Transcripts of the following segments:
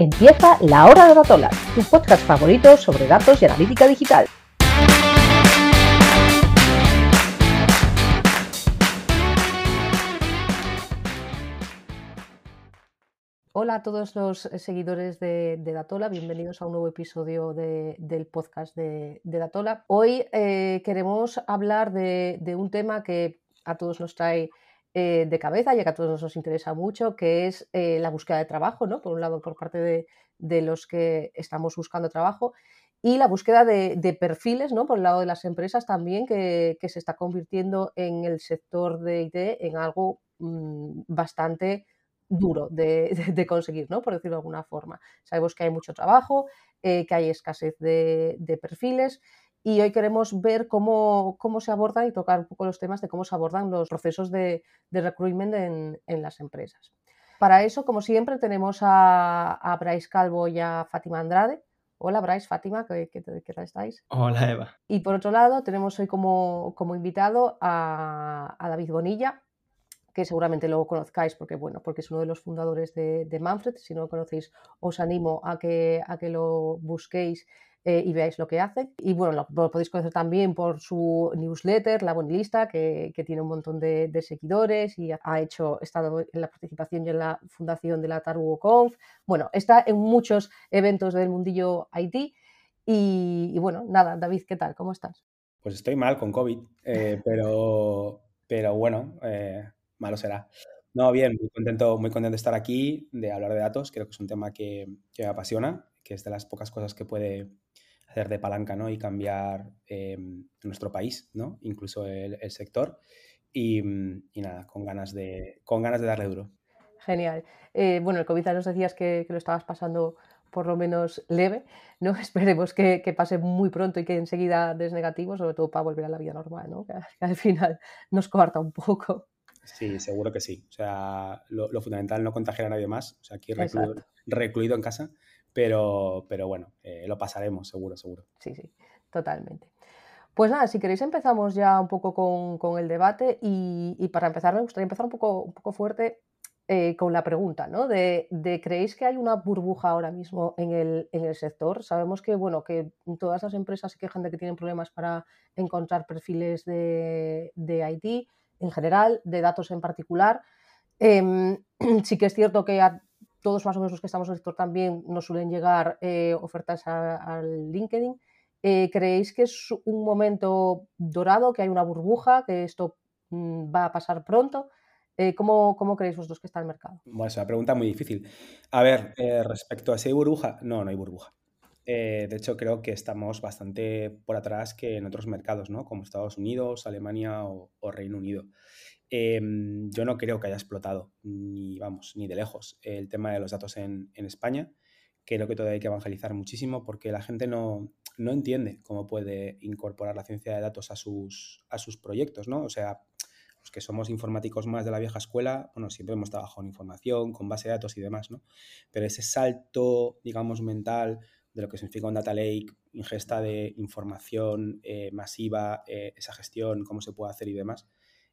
Empieza La Hora de Datolas, tu podcast favorito sobre datos y analítica digital. Hola a todos los seguidores de, Datola, bienvenidos a un nuevo episodio del podcast de, Datola. Hoy eh, queremos hablar de, un tema que a todos nos trae eh, de cabeza, ya que a todos nos interesa mucho, que es eh, la búsqueda de trabajo, ¿no? Por un lado, por parte de, los que estamos buscando trabajo, y la búsqueda de, perfiles, ¿no? Por el lado de las empresas también, que, se está convirtiendo en el sector de IT en algo mm, bastante duro de, conseguir, ¿no? Por decirlo de alguna forma. Sabemos que hay mucho trabajo, eh, que hay escasez de, perfiles y hoy queremos ver cómo, cómo, se abordan y tocar un poco los temas de cómo se abordan los procesos de, recruitment en, en, las empresas. Para eso, como siempre, tenemos a, a Bryce Calvo y a Fátima Andrade. Hola Bryce, Fátima, ¿qué, qué, tal estáis? Hola Eva. Y por otro lado, tenemos hoy como, como invitado a, a David Bonilla, que seguramente lo conozcáis porque, bueno, porque es uno de los fundadores de, Manfred. Si no lo conocéis, os animo a que, a que lo busquéis eh, y veáis lo que hace. Y bueno, lo, podéis conocer también por su newsletter, La Bonilista, que, que tiene un montón de, seguidores y ha hecho, estado en la participación y en la fundación de la Conf. Bueno, está en muchos eventos del mundillo IT. Y, bueno, nada, David, ¿qué tal? ¿Cómo estás? Pues estoy mal con COVID, eh, pero, pero bueno, eh, malo será. No, bien, muy contento, muy contento de estar aquí, de hablar de datos. Creo que es un tema que, me apasiona, que es de las pocas cosas que puede hacer de palanca ¿no? y cambiar eh, nuestro país, ¿no? incluso el, sector. Y, nada, con ganas, de, con ganas de darle duro. Genial. Eh, bueno, el COVID nos decías que, lo estabas pasando por lo menos leve, ¿no? Esperemos que, pase muy pronto y que enseguida des negativo, sobre todo para volver a la vida normal, ¿no? que al final nos coarta un poco. Sí, seguro que sí. O sea, lo, fundamental no contagiar a nadie más. O sea, aquí recluido, en casa, pero, pero bueno, eh, lo pasaremos, seguro, seguro. Sí, sí, totalmente. Pues nada, si queréis empezamos ya un poco con, el debate y, para empezar me gustaría empezar un poco, un poco fuerte eh, con la pregunta, ¿no? De, ¿creéis que hay una burbuja ahora mismo en el, en el, sector? Sabemos que, bueno, que todas las empresas se quejan de que tienen problemas para encontrar perfiles de, de IT en general, de datos en particular. Em, sí que es cierto que todos más o menos los que estamos en el sector también nos suelen llegar eh, ofertas al LinkedIn. Eh, ¿Creéis que es un momento dorado, que hay una burbuja, que esto mm, va a pasar pronto? Eh, ¿cómo, ¿cómo, creéis vosotros que está el mercado? Bueno, es una pregunta muy difícil. A ver, respecto a si hay burbuja, no, no hay burbuja. de hecho, creo que estamos bastante por atrás que en otros mercados, ¿no? Como Estados Unidos, Alemania o Reino Unido. Em, yo no creo que haya explotado, ni vamos, ni de lejos, el tema de los datos en, España. Creo que todavía hay que evangelizar muchísimo porque la gente no, entiende cómo puede incorporar la ciencia de datos a sus, a sus proyectos, ¿no? O sea, los que somos informáticos más de la vieja escuela, bueno, siempre hemos trabajado en información, con base de datos y demás, ¿no? Pero ese salto, digamos, mental de lo que significa un data lake, ingesta de información eh, masiva, eh, esa gestión, cómo se puede hacer y demás,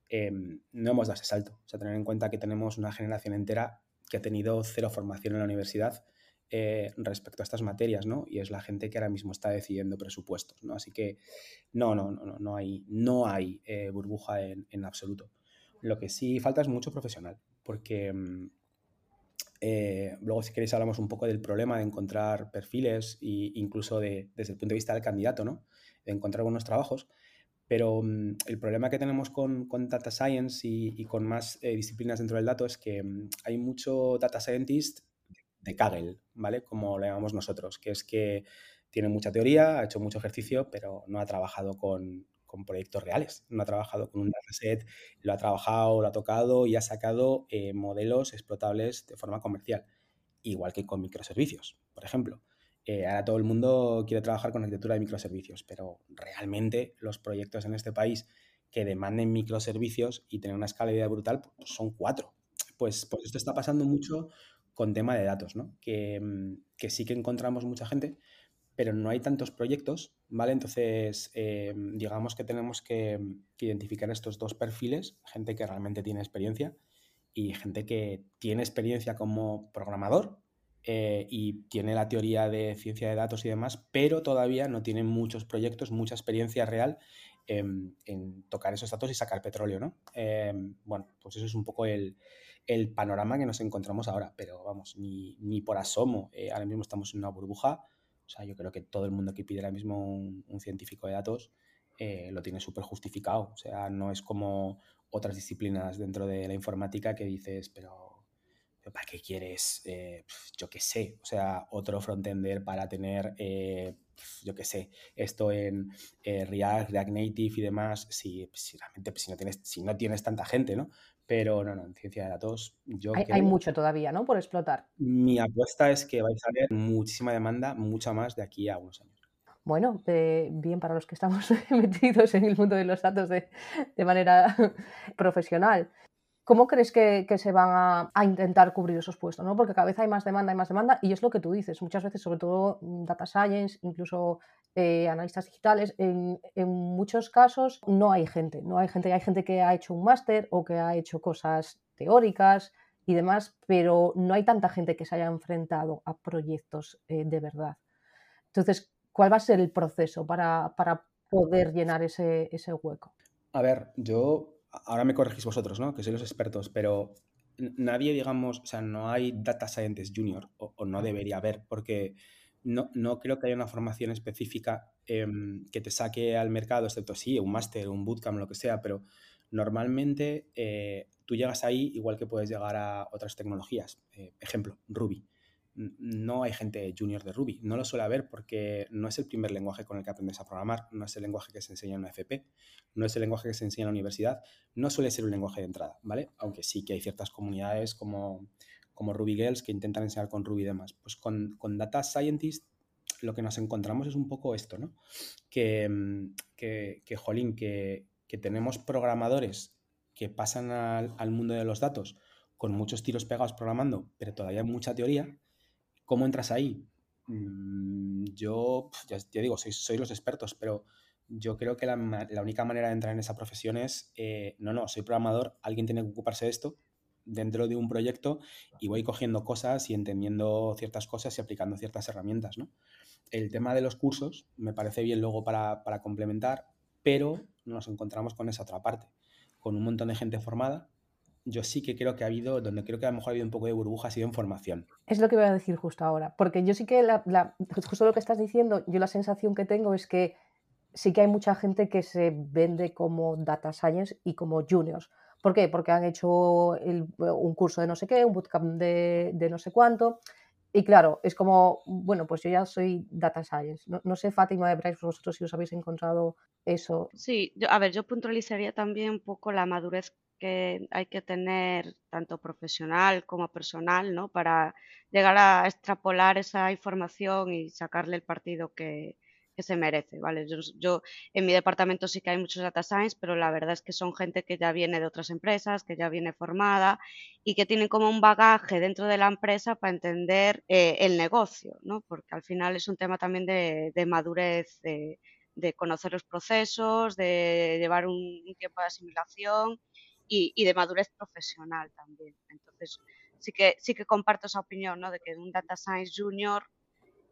Em, no hemos dado ese salto. O sea, tener en cuenta que tenemos una generación entera que ha tenido cero formación en la universidad eh, respecto a estas materias, ¿no? Y es la gente que ahora mismo está decidiendo presupuestos, ¿no? Así que no, no, no, no, hay, no hay eh, burbuja en, absoluto. Lo que sí falta es mucho profesional, porque mm, eh, luego si queréis hablamos un poco del problema de encontrar perfiles e incluso de, desde el punto de vista del candidato, ¿no? De encontrar buenos trabajos. Pero mm, el problema que tenemos con, Data Science y, con más eh, disciplinas dentro del dato es que mm, hay mucho Data Scientist de Kaggle, ¿vale? Como le llamamos nosotros, que es que tiene mucha teoría, ha hecho mucho ejercicio, pero no ha trabajado con, proyectos reales, no ha trabajado con un dataset, lo ha trabajado, lo ha tocado y ha sacado eh, modelos explotables de forma comercial, igual que con microservicios, por ejemplo. Eh, ahora todo el mundo quiere trabajar con arquitectura de microservicios, pero realmente los proyectos en este país que demanden microservicios y tener una escalabilidad brutal pues son cuatro. Pues, pues esto está pasando mucho con tema de datos, ¿no? Que, mm, sí que encontramos mucha gente, pero no hay tantos proyectos, ¿vale? Entonces, eh, digamos que tenemos que, que, identificar estos dos perfiles, gente que realmente tiene experiencia y gente que tiene experiencia como programador, eh, y tiene la teoría de ciencia de datos y demás, pero todavía no tiene muchos proyectos, mucha experiencia real en, tocar esos datos y sacar petróleo, ¿no? Em, bueno, pues eso es un poco el, panorama que nos encontramos ahora, pero vamos, ni, por asomo, eh, ahora mismo estamos en una burbuja, o sea, yo creo que todo el mundo que pide ahora mismo un, científico de datos eh, lo tiene súper justificado, o sea, no es como otras disciplinas dentro de la informática que dices, pero ¿para qué quieres, eh, yo qué sé, o sea, otro frontender para tener, eh, yo qué sé, esto en eh, React, React Native y demás, si, si realmente pues, si, no tienes, si no tienes tanta gente, ¿no? Pero no, no, en ciencia de datos yo hay, hay mucho todavía, ¿no? Por explotar. Mi apuesta es que vais a ver muchísima demanda, mucha más de aquí a unos años. Bueno, bien para los que estamos metidos en el mundo de los datos de, de manera profesional. ¿Cómo crees que, se van a, intentar cubrir esos puestos? ¿no? Porque cada vez hay más demanda, hay más demanda, y es lo que tú dices, muchas veces, sobre todo mm, data science, incluso eh, analistas digitales, en, muchos casos no hay gente, no hay gente, hay gente que ha hecho un máster o que ha hecho cosas teóricas y demás, pero no hay tanta gente que se haya enfrentado a proyectos eh, de verdad. Entonces, ¿cuál va a ser el proceso para, poder llenar ese, ese hueco? A ver, yo ahora me corregís vosotros, ¿no? Que sois los expertos, pero nadie, digamos, o sea, no hay data scientist junior, o, no debería haber, porque no, no, creo que haya una formación específica em, que te saque al mercado, excepto sí, un máster, un bootcamp, lo que sea, pero normalmente eh, tú llegas ahí igual que puedes llegar a otras tecnologías. Eh, ejemplo, Ruby no hay gente junior de Ruby. No lo suele haber porque no es el primer lenguaje con el que aprendes a programar, no es el lenguaje que se enseña en una FP, no es el lenguaje que se enseña en la universidad, no suele ser un lenguaje de entrada, ¿vale? Aunque sí que hay ciertas comunidades como, como Ruby Girls que intentan enseñar con Ruby y demás. Pues con, Data Scientist lo que nos encontramos es un poco esto, ¿no? Que, que, que jolín, que, tenemos programadores que pasan al, al mundo de los datos con muchos tiros pegados programando, pero todavía mucha teoría ¿Cómo entras ahí? Mm, yo, ya, digo, soy, los expertos, pero yo creo que la, única manera de entrar en esa profesión es, eh, no, no, soy programador, alguien tiene que ocuparse de esto dentro de un proyecto y voy cogiendo cosas y entendiendo ciertas cosas y aplicando ciertas herramientas, ¿no? El tema de los cursos me parece bien luego para, para complementar, pero nos encontramos con esa otra parte, con un montón de gente formada yo sí que creo que ha habido, donde creo que a lo mejor ha habido un poco de burbuja, ha sido en formación. Es lo que voy a decir justo ahora, porque yo sí que, la, justo lo que estás diciendo, yo la sensación que tengo es que sí que hay mucha gente que se vende como data science y como juniors. ¿Por qué? Porque han hecho un curso de no sé qué, un bootcamp de, de, no sé cuánto. Y claro, es como, bueno, pues yo ya soy data science. No, sé, Fátima de Bryce, vosotros si os habéis encontrado eso. Sí, yo, a ver, yo puntualizaría también un poco la madurez que hay que tener tanto profesional como personal, ¿no? Para llegar a extrapolar esa información y sacarle el partido que, se merece, ¿vale? Yo, en mi departamento sí que hay muchos data science, pero la verdad es que son gente que ya viene de otras empresas, que ya viene formada y que tienen como un bagaje dentro de la empresa para entender eh, el negocio, ¿no? Porque al final es un tema también de, madurez, de, conocer los procesos, de llevar un tiempo de asimilación y, de madurez profesional también. Entonces, sí que, sí que comparto esa opinión, ¿no? De que un Data Science Junior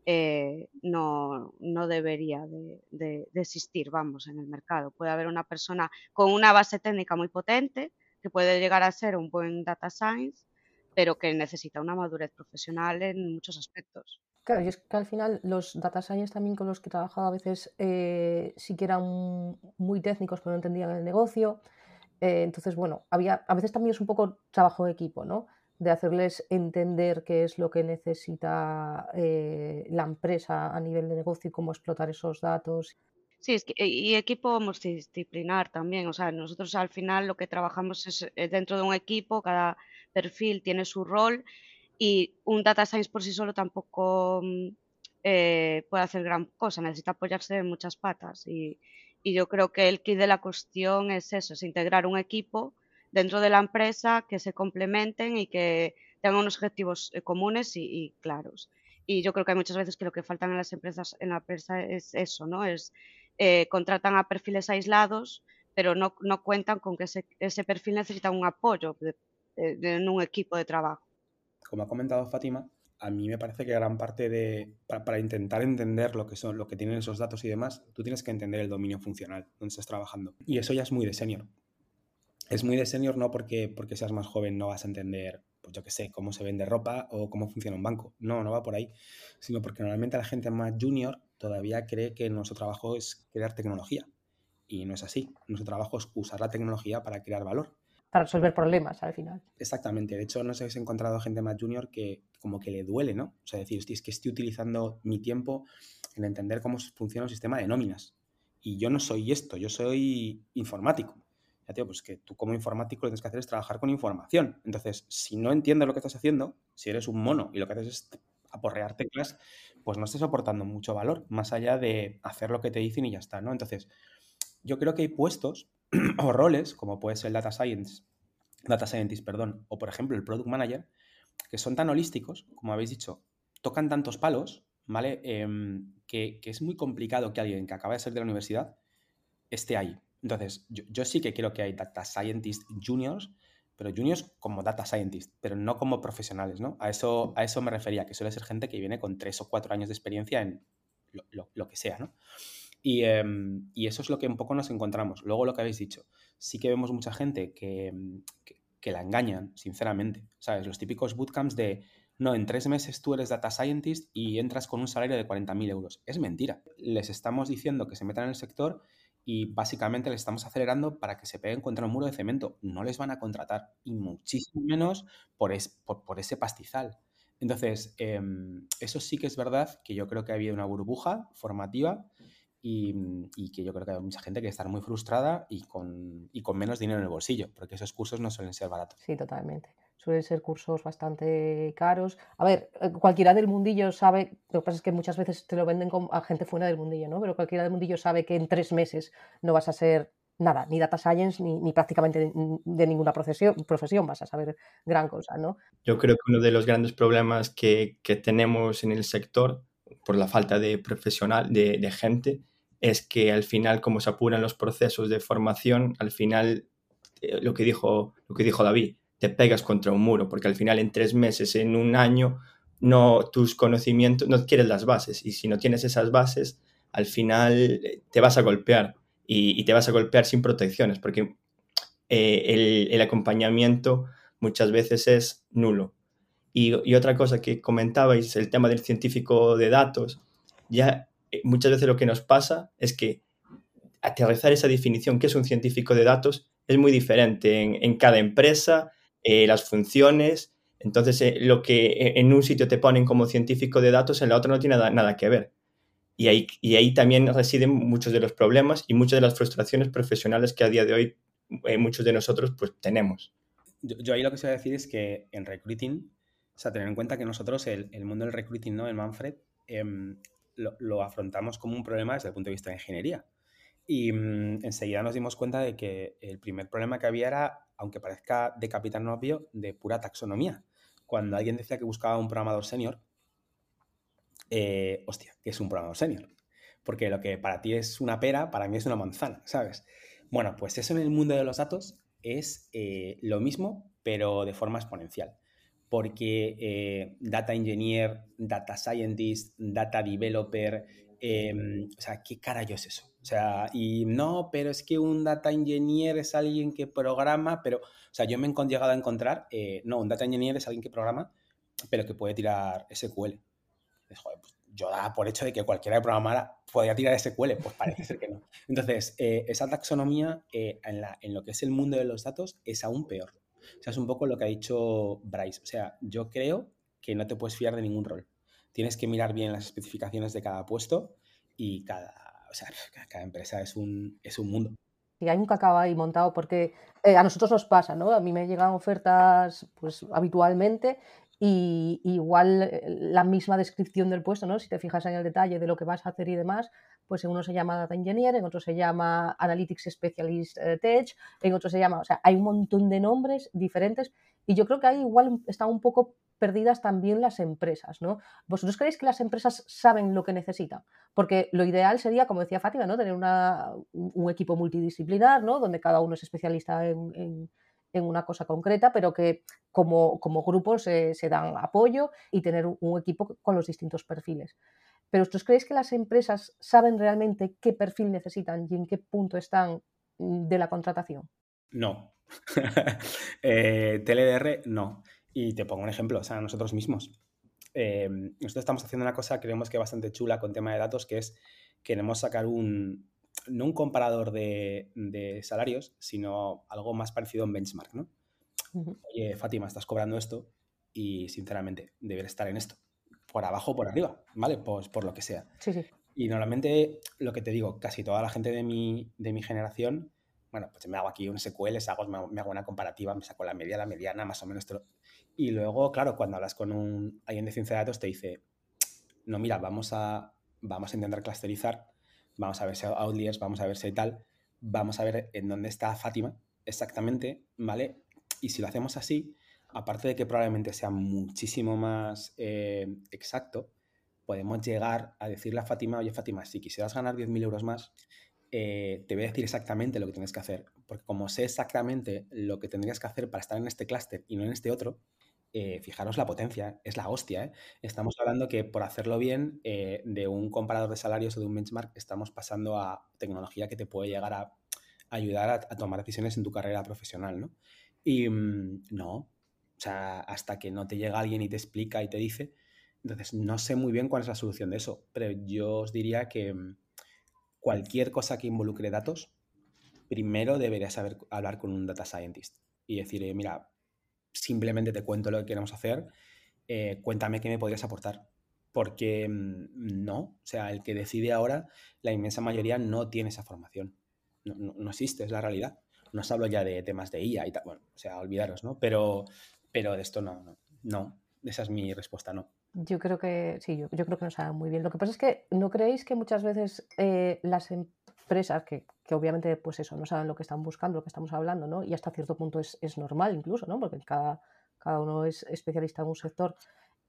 eh, no, no, debería de, existir, vamos, en el mercado. Puede haber una persona con una base técnica muy potente que puede llegar a ser un buen Data Science, pero que necesita una madurez profesional en muchos aspectos. Claro, y es que al final los data science también con los que he trabajado a veces eh, sí que eran muy técnicos, pero no entendían el negocio. Eh, entonces, bueno, había, a veces también es un poco trabajo de equipo, ¿no? De hacerles entender qué es lo que necesita eh, la empresa a nivel de negocio y cómo explotar esos datos. Sí, es que, y equipo multidisciplinar también. O sea, nosotros al final lo que trabajamos es eh, dentro de un equipo, cada perfil tiene su rol y un data science por sí solo tampoco mm, puede hacer gran cosa, necesita apoyarse en muchas patas y, y yo creo que el kit de la cuestión es eso, es integrar un equipo dentro de la empresa que se complementen y que tengan unos objetivos eh, comunes y, claros. Y yo creo que hay muchas veces que lo que faltan en las empresas, en la empresa es eso, ¿no? Es eh, contratan a perfiles aislados, pero no, no cuentan con que ese, ese, perfil necesita un apoyo en un equipo de trabajo. Como ha comentado Fátima, a mí me parece que gran parte de, para, intentar entender lo que son, lo que tienen esos datos y demás, tú tienes que entender el dominio funcional donde estás trabajando. Y eso ya es muy de senior. Es muy de senior no porque, porque seas más joven no vas a entender, pues yo qué sé, cómo se vende ropa o cómo funciona un banco. No, no va por ahí. Sino porque normalmente la gente más junior todavía cree que nuestro trabajo es crear tecnología. Y no es así. Nuestro trabajo es usar la tecnología para crear valor para resolver problemas al final. Exactamente. De hecho, no sé si has encontrado gente más junior que como que le duele, ¿no? O sea, decir, es que estoy utilizando mi tiempo en entender cómo funciona un sistema de nóminas. Y yo no soy esto, yo soy informático. Ya tío, pues que tú como informático lo que tienes que hacer es trabajar con información. Entonces, si no entiendes lo que estás haciendo, si eres un mono y lo que haces es aporrear teclas, pues no estás aportando mucho valor, más allá de hacer lo que te dicen y ya está, ¿no? Entonces, yo creo que hay puestos o roles, como puede ser data science, data scientist, perdón, o por ejemplo el product manager, que son tan holísticos, como habéis dicho, tocan tantos palos, ¿vale? Em, que, es muy complicado que alguien que acaba de ser de la universidad esté ahí. Entonces, yo, sí que quiero que hay data scientist juniors, pero juniors como data scientist, pero no como profesionales, ¿no? A eso, a eso me refería, que suele ser gente que viene con tres o cuatro años de experiencia en lo, lo que sea, ¿no? Em, y, eso es lo que un poco nos encontramos. Luego lo que habéis dicho, sí que vemos mucha gente que, mm, que, la engañan, sinceramente. ¿Sabes? Los típicos bootcamps de, no, en tres meses tú eres data scientist y entras con un salario de 40.000 euros. Es mentira. Les estamos diciendo que se metan en el sector y básicamente les estamos acelerando para que se peguen contra un muro de cemento. No les van a contratar y muchísimo menos por, por, ese pastizal. Entonces, em, eso sí que es verdad que yo creo que ha habido una burbuja formativa Mm, y, que yo creo que hay mucha gente que está muy frustrada y con, y con menos dinero en el bolsillo, porque esos cursos no suelen ser baratos. Sí, totalmente. Suelen ser cursos bastante caros. A ver, eh, cualquiera del mundillo sabe, lo que pasa es que muchas veces te lo venden a gente fuera del mundillo, ¿no? Pero cualquiera del mundillo sabe que en tres meses no vas a ser nada, ni data science, ni, ni prácticamente de, ninguna profesión, profesión, vas a saber gran cosa, ¿no? Yo creo que uno de los grandes problemas que, que tenemos en el sector, por la falta de profesional, de, de gente, es que al final, como se apuran los procesos de formación, al final, eh, lo, que dijo, lo que dijo David, te pegas contra un muro, porque al final en tres meses, en un año, no tus conocimientos, no quieres las bases, y si no tienes esas bases, al final eh, te vas a golpear y, te vas a golpear sin protecciones, porque eh, el, el, acompañamiento muchas veces es nulo. Y, y otra cosa que comentabais, el tema del científico de datos, ya muchas veces lo que nos pasa es que aterrizar esa definición, que es un científico de datos, es muy diferente en, cada empresa, eh, las funciones. Entonces, eh, lo que en un sitio te ponen como científico de datos, en la otra no tiene nada, que ver. Y ahí, y ahí también residen muchos de los problemas y muchas de las frustraciones profesionales que a día de hoy muchos de nosotros pues tenemos. Yo, ahí lo que se va a decir es que en recruiting, o sea, tener en cuenta que nosotros, el, mundo del recruiting, ¿no? El Manfred, em, lo, afrontamos como un problema desde el punto de vista de ingeniería. Y mm, enseguida nos dimos cuenta de que el primer problema que había era, aunque parezca de capitán obvio, de pura taxonomía. Cuando alguien decía que buscaba un programador senior, eh, hostia, ¿qué es un programador senior? Porque lo que para ti es una pera, para mí es una manzana, ¿sabes? Bueno, pues eso en el mundo de los datos es eh, lo mismo, pero de forma exponencial porque eh, data engineer, data scientist, data developer, em, o sea, ¿qué carajo es eso? O sea, y no, pero es que un data engineer es alguien que programa, pero, o sea, yo me he llegado a encontrar, eh, no, un data engineer es alguien que programa, pero que puede tirar SQL. Pues, joder, pues yo daba por hecho de que cualquiera que programara podía tirar SQL, pues parece ser que no. Entonces, eh, esa taxonomía en, la, en lo que es el mundo de los datos es aún peor. O sea, es un poco lo que ha dicho Bryce. O sea, yo creo que no te puedes fiar de ningún rol. Tienes que mirar bien las especificaciones de cada puesto y cada, o sea, cada empresa es un, es un mundo. Y hay un cacao ahí montado porque eh, a nosotros nos pasa, ¿no? A mí me llegan ofertas pues habitualmente y igual eh, la misma descripción del puesto, ¿no? Si te fijas en el detalle de lo que vas a hacer y demás, pues en uno se llama Data Engineer, en otro se llama Analytics Specialist eh, Tech, en otro se llama, o sea, hay un montón de nombres diferentes y yo creo que ahí igual están un poco perdidas también las empresas, ¿no? ¿Vosotros creéis que las empresas saben lo que necesitan? Porque lo ideal sería, como decía Fátima, ¿no? Tener una, un equipo multidisciplinar, ¿no? Donde cada uno es especialista en en una cosa concreta, pero que como, como grupos se dan apoyo y tener un, equipo con los distintos perfiles. Pero ¿vosotros creéis que las empresas saben realmente qué perfil necesitan y en qué punto están mm, de la contratación? No. eh, TLDR, no. Y te pongo un ejemplo, o sea, nosotros mismos. Eh, nosotros estamos haciendo una cosa, creemos que bastante chula con tema de datos, que es queremos sacar un, no un comparador de, salarios, sino algo más parecido a un benchmark, ¿no? Oye, Fátima, estás cobrando esto y sinceramente debería estar en esto, por abajo o por arriba, ¿vale? Pues por lo que sea. Sí, sí. Y normalmente, lo que te digo, casi toda la gente de mi, de mi generación, bueno, pues me hago aquí un SQL, hago, me hago una comparativa, me saco la media, la mediana, más o menos. Y luego, claro, cuando hablas con un, alguien de ciencia de datos, te dice, no, mira, vamos a, vamos a intentar clusterizar, vamos a ver si hay outliers, vamos a ver si hay tal, vamos a ver en dónde está Fátima exactamente, ¿vale? Y si lo hacemos así, aparte de que probablemente sea muchísimo más eh, exacto, podemos llegar a decirle a Fátima, oye Fátima, si quisieras ganar 10.000 euros más, eh, te voy a decir exactamente lo que tienes que hacer, porque como sé exactamente lo que tendrías que hacer para estar en este clúster y no en este otro, eh, fijaros la potencia, es la hostia. Estamos hablando que por hacerlo bien, de un comparador de salarios o de un benchmark, estamos pasando a tecnología que te puede llegar a ayudar a, tomar decisiones en tu carrera profesional, ¿no? Y mm, no, hasta que no te llega alguien y te explica y te dice, entonces no sé muy bien cuál es la solución de eso, pero yo os diría que mm, cualquier cosa que involucre datos, primero deberías saber hablar con un data scientist y decir, mira, simplemente te cuento lo que queremos hacer, eh, cuéntame qué me podrías aportar. Porque mm, no, o sea, el que decide ahora, la inmensa mayoría no tiene esa formación. No, existe, es la realidad. No os hablo ya de temas de IA y tal, bueno, o sea, olvidaros, ¿no? Pero, pero de esto no, no, no, esa es mi respuesta, no. Yo creo que sí, yo, creo que nos sabe muy bien. Lo que pasa es que no creéis que muchas veces eh, las empresas que, que obviamente, pues eso, no saben lo que están buscando, lo que estamos hablando, ¿no? Y hasta cierto punto es, es normal incluso, ¿no? Porque cada, cada uno es especialista en un sector.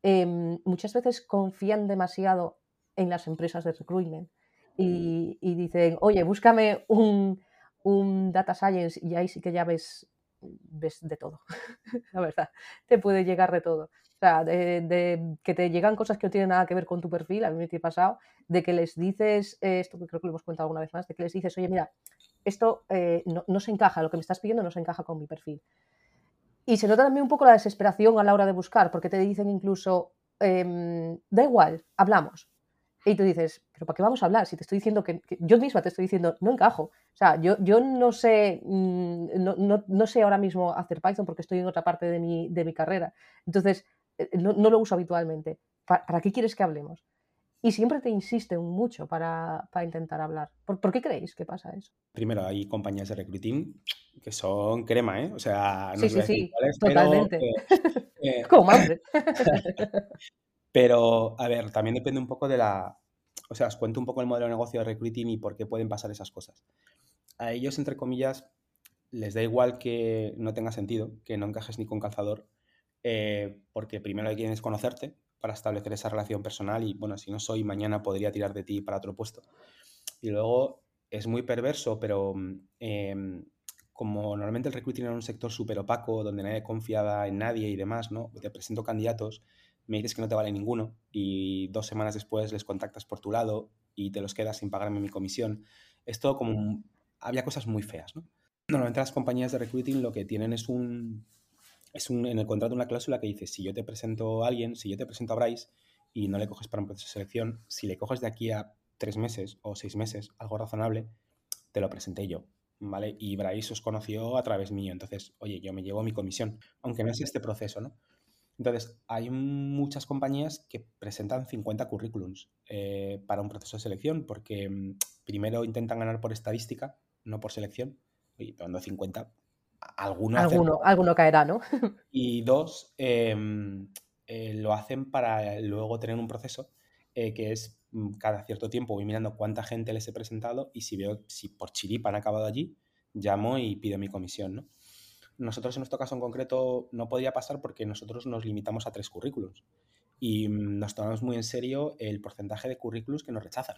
Em, muchas veces confían demasiado en las empresas de recruitment y, y dicen, oye, búscame un, un, data science y ahí sí que ya ves, ves de todo, la verdad, te puede llegar de todo. O sea, de, que te llegan cosas que no tienen nada que ver con tu perfil, a mí me ha pasado, de que les dices, eh, esto que creo que lo hemos contado alguna vez más, de que les dices, oye, mira, esto eh, no, se encaja, lo que me estás pidiendo no se encaja con mi perfil. Y se nota también un poco la desesperación a la hora de buscar, porque te dicen incluso, em, da igual, hablamos. Y tú dices, pero ¿para qué vamos a hablar? Si te estoy diciendo que, yo misma te estoy diciendo, no encajo. O sea, yo, yo no sé, mm, no, no, sé ahora mismo hacer Python porque estoy en otra parte de mi, de mi carrera. Entonces, eh, no, lo uso habitualmente. ¿Para, qué quieres que hablemos? Y siempre te insisten mucho para, intentar hablar. ¿Por, qué creéis que pasa eso? Primero, hay compañías de recruiting que son crema, ¿eh? O sea, no sí, sí, sí, totalmente. Eh, Como pero, a ver, también depende un poco de la... O sea, os cuento un poco el modelo de negocio de recruiting y por qué pueden pasar esas cosas. A ellos, entre comillas, les da igual que no tenga sentido, que no encajes ni con calzador, eh, porque primero hay que es conocerte para establecer esa relación personal y, bueno, si no soy, mañana podría tirar de ti para otro puesto. Y luego es muy perverso, pero em, como normalmente el recruiting era un sector súper opaco, donde nadie confiaba en nadie y demás, ¿no? Te presento candidatos, me dices que no te vale ninguno y dos semanas después les contactas por tu lado y te los quedas sin pagarme mi comisión. Esto como... Había cosas muy feas, ¿no? Normalmente las compañías de recruiting lo que tienen es un, es un, en el contrato una cláusula que dice, si yo te presento a alguien, si yo te presento a Bryce y no le coges para un proceso de selección, si le coges de aquí a tres meses o seis meses, algo razonable, te lo presenté yo, ¿vale? Y Bryce os conoció a través mío, entonces, oye, yo me llevo mi comisión, aunque no es este proceso, ¿no? Entonces, hay muchas compañías que presentan 50 currículums eh, para un proceso de selección, porque mm, primero intentan ganar por estadística, no por selección. Oye, pero 50, alguno, alguno, caerá, ¿no? y dos, em, eh, lo hacen para luego tener un proceso eh, que es mm, cada cierto tiempo voy mirando cuánta gente les he presentado y si veo si por chiripa han acabado allí, llamo y pido mi comisión, ¿no? Nosotros en nuestro caso en concreto no podía pasar porque nosotros nos limitamos a tres currículos y mm, nos tomamos muy en serio el porcentaje de currículos que nos rechazan.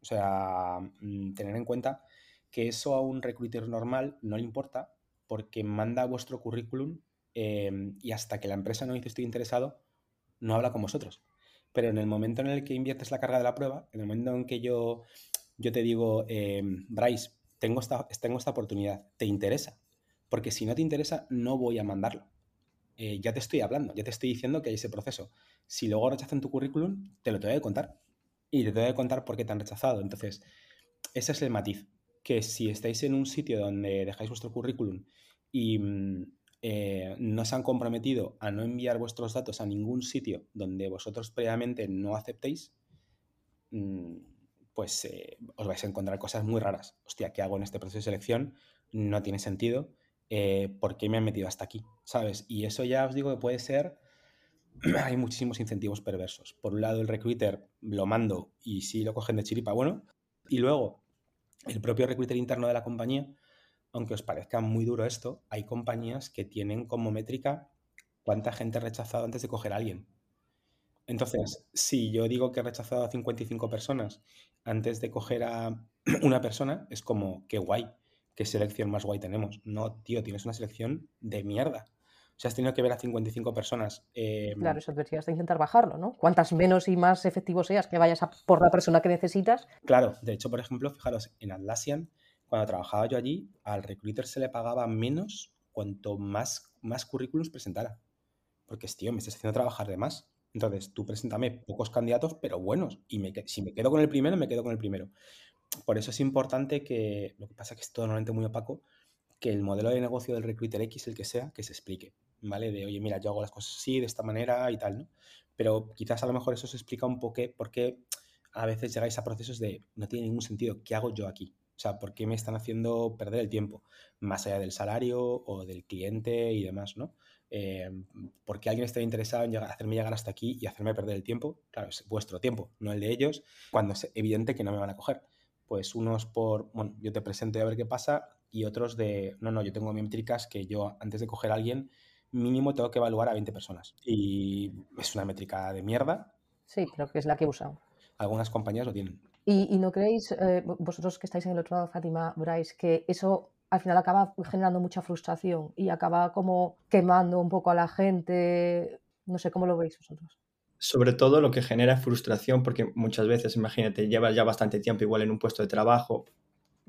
O sea, mm, tener en cuenta que eso a un recruiter normal no le importa porque manda vuestro currículum em, y hasta que la empresa no dice estoy interesado, no habla con vosotros. Pero en el momento en el que inviertes la carga de la prueba, en el momento en que yo, yo te digo, em, Bryce, tengo esta, tengo esta oportunidad, ¿te interesa? Porque si no te interesa, no voy a mandarlo. Eh, ya te estoy hablando, ya te estoy diciendo que hay ese proceso. Si luego rechazan tu currículum, te lo tengo que contar. Y te tengo que contar por qué te han rechazado. Entonces, ese es el matiz. Que si estáis en un sitio donde dejáis vuestro currículum y mm, eh, no se han comprometido a no enviar vuestros datos a ningún sitio donde vosotros previamente no aceptéis, mm, pues eh, os vais a encontrar cosas muy raras. Hostia, ¿qué hago en este proceso de selección? No tiene sentido. Eh, ¿Por qué me han metido hasta aquí? ¿Sabes? Y eso ya os digo que puede ser hay muchísimos incentivos perversos. Por un lado, el recruiter lo mando y si lo cogen de chiripa, bueno. Y luego, el propio recruiter interno de la compañía, aunque os parezca muy duro esto, hay compañías que tienen como métrica cuánta gente ha rechazado antes de coger a alguien. Entonces, si yo digo que he rechazado a 55 personas antes de coger a una persona, es como, qué guay, qué selección más guay tenemos. No, tío, tienes una selección de mierda. O sea, has tenido que ver a 55 personas. Eh, claro, eso deberías de intentar bajarlo, ¿no? Cuantas menos y más efectivo seas, que vayas a por la persona que necesitas. Claro, de hecho, por ejemplo, fijaros, en Atlassian, cuando trabajaba yo allí, al recruiter se le pagaba menos cuanto más, más currículums presentara. Porque, tío, me estás haciendo trabajar de más. Entonces, tú preséntame pocos candidatos, pero buenos. Y me, si me quedo con el primero, me quedo con el primero. Por eso es importante que, lo que pasa es que es todo normalmente muy opaco, que el modelo de negocio del Recruiter X, el que sea, que se explique, ¿vale? De, oye, mira, yo hago las cosas así, de esta manera y tal, ¿no? Pero quizás a lo mejor eso se explica un poco por qué a veces llegáis a procesos de, no tiene ningún sentido, ¿qué hago yo aquí? O sea, ¿por qué me están haciendo perder el tiempo? Más allá del salario o del cliente y demás, ¿no? Eh, ¿Por qué alguien está interesado en hacerme llegar hasta aquí y hacerme perder el tiempo? Claro, es vuestro tiempo, no el de ellos, cuando es evidente que no me van a coger. Pues unos por, bueno, yo te presento y a ver qué pasa, y otros de, no, no, yo tengo métricas que yo antes de coger a alguien, mínimo tengo que evaluar a 20 personas. Y es una métrica de mierda. Sí, creo que es la que he usado. Algunas compañías lo tienen. ¿Y, no creéis, eh, vosotros que estáis en el otro lado, Fátima, Bryce, que eso al final acaba generando mucha frustración y acaba como quemando un poco a la gente? No sé cómo lo veis vosotros. Sobre todo lo que genera frustración, porque muchas veces, imagínate, llevas ya bastante tiempo igual en un puesto de trabajo,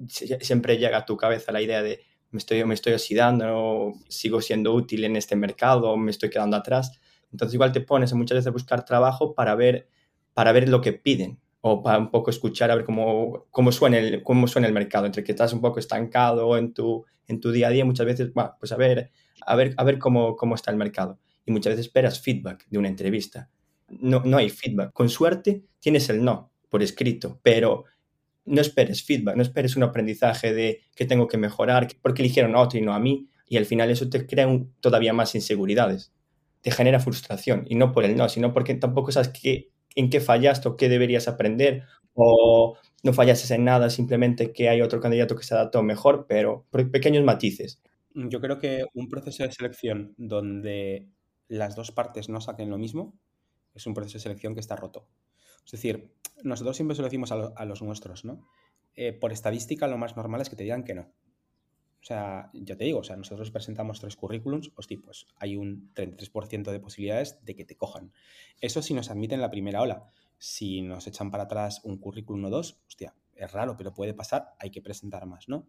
siempre llega a tu cabeza la idea de me estoy, me estoy oxidando, sigo siendo útil en este mercado, me estoy quedando atrás. Entonces igual te pones muchas veces a buscar trabajo para ver, para ver lo que piden o para un poco escuchar a ver cómo, cómo, suena el, cómo suena el mercado, entre que estás un poco estancado en tu, en tu día a día, muchas veces, bueno, pues a ver, a ver, a ver cómo, cómo está el mercado. Y muchas veces esperas feedback de una entrevista. No, no hay feedback. Con suerte tienes el no por escrito, pero no esperes feedback, no esperes un aprendizaje de que tengo que mejorar, porque eligieron a otro y no a mí, y al final eso te crea todavía más inseguridades, te genera frustración, y no por el no, sino porque tampoco sabes qué, en qué fallaste o qué deberías aprender, o no fallases en nada, simplemente que hay otro candidato que se adaptó mejor, pero por pequeños matices. Yo creo que un proceso de selección donde las dos partes no saquen lo mismo es un proceso de selección que está roto. Es decir, nosotros siempre se lo decimos a, los nuestros, ¿no? Eh, por estadística, lo más normal es que te digan que no. O sea, yo te digo, o sea, nosotros presentamos tres currículums, hostia, pues hay un 33% de posibilidades de que te cojan. Eso si nos admiten la primera ola. Si nos echan para atrás un currículum o dos, hostia, es raro, pero puede pasar, hay que presentar más, ¿no?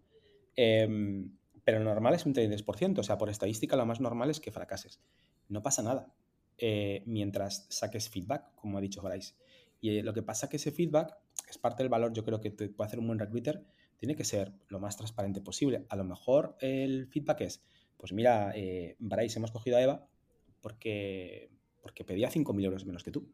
Em, pero lo normal es un 33%, o sea, por estadística lo más normal es que fracases. No pasa nada. Eh, mientras saques feedback, como ha dicho Bryce. Y eh, lo que pasa es que ese feedback es parte del valor, yo creo que te puede hacer un buen recruiter, tiene que ser lo más transparente posible. A lo mejor el feedback es, pues mira, eh, Bryce, hemos cogido a Eva porque, porque pedía 5.000 euros menos que tú.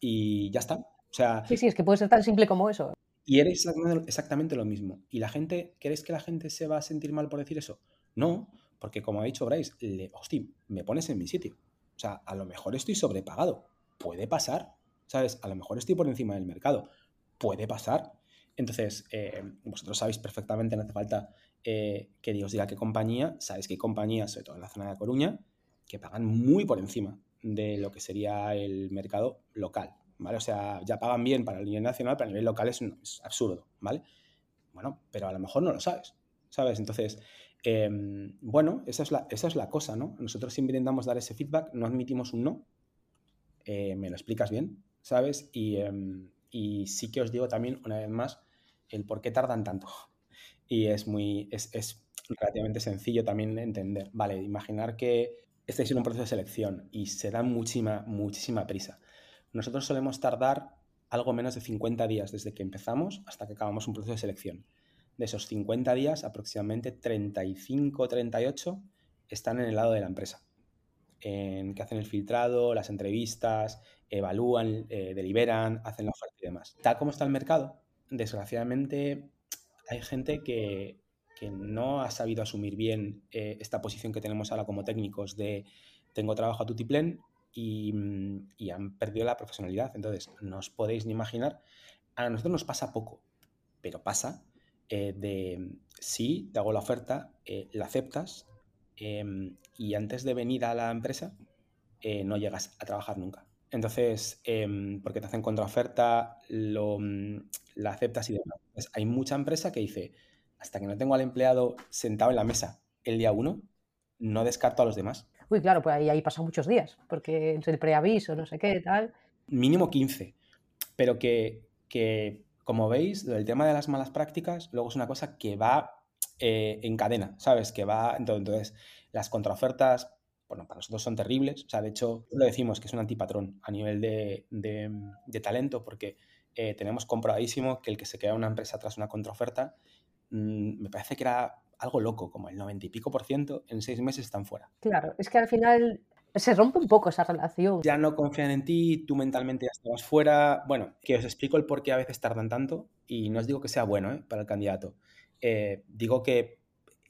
Y ya está. O sea, sí, sí, es que puede ser tan simple como eso. Y eres exactamente lo mismo. ¿Y la gente, crees que la gente se va a sentir mal por decir eso? No, porque como ha dicho Bryce, le, hostia, me pones en mi sitio. O sea, a lo mejor estoy sobrepagado. Puede pasar. ¿sabes? A lo mejor estoy por encima del mercado. Puede pasar. Entonces, eh, vosotros sabéis perfectamente, no hace falta eh, que Dios diga qué compañía, sabéis que hay compañías, sobre todo en la zona de Coruña, que pagan muy por encima de lo que sería el mercado local, ¿vale? O sea, ya pagan bien para el nivel nacional, pero a nivel local es, absurdo, ¿vale? Bueno, pero a lo mejor no lo sabes, ¿sabes? Entonces, Em, bueno, esa es, la, esa es la cosa, ¿no? Nosotros siempre intentamos dar ese feedback, no admitimos un no. Eh, me lo explicas bien, ¿sabes? Em, y, sí que os digo también, una vez más, el por qué tardan tanto. Y es muy, es, es relativamente sencillo también entender. Vale, imaginar que estáis en un proceso de selección y se da muchísima, muchísima prisa. Nosotros solemos tardar algo menos de 50 días desde que empezamos hasta que acabamos un proceso de selección. De esos 50 días, aproximadamente 35 38 están en el lado de la empresa, en que hacen el filtrado, las entrevistas, evalúan, eh, deliberan, hacen la oferta y demás. Tal como está el mercado, desgraciadamente hay gente que, no ha sabido asumir bien eh, esta posición que tenemos ahora como técnicos de tengo trabajo a tutiplén y, y han perdido la profesionalidad. Entonces, no os podéis ni imaginar. A nosotros nos pasa poco, pero pasa eh, de sí, te hago la oferta, eh, la aceptas em, y antes de venir a la empresa eh, no llegas a trabajar nunca. Entonces, em, porque te hacen contraoferta, lo, mm, la aceptas y demás. hay mucha empresa que dice, hasta que no tengo al empleado sentado en la mesa el día uno, no descarto a los demás. Uy, claro, pues ahí, ahí pasan muchos días, porque es el preaviso, no sé qué, tal. Mínimo 15, pero que, que como veis, el tema de las malas prácticas luego es una cosa que va eh, en cadena, ¿sabes? Que va, entonces, las contraofertas, bueno, para nosotros son terribles, o sea, de hecho, lo decimos que es un antipatrón a nivel de, talento, porque eh, tenemos comprobadísimo que el que se queda una empresa tras una contraoferta, mm, me parece que era algo loco, como el 90 y pico por ciento, en seis meses están fuera. Claro, es que al final se rompe un poco esa relación. Ya no confían en ti, tú mentalmente ya estabas fuera. Bueno, que os explico el por qué a veces tardan tanto y no os digo que sea bueno ¿eh? para el candidato. Eh, digo que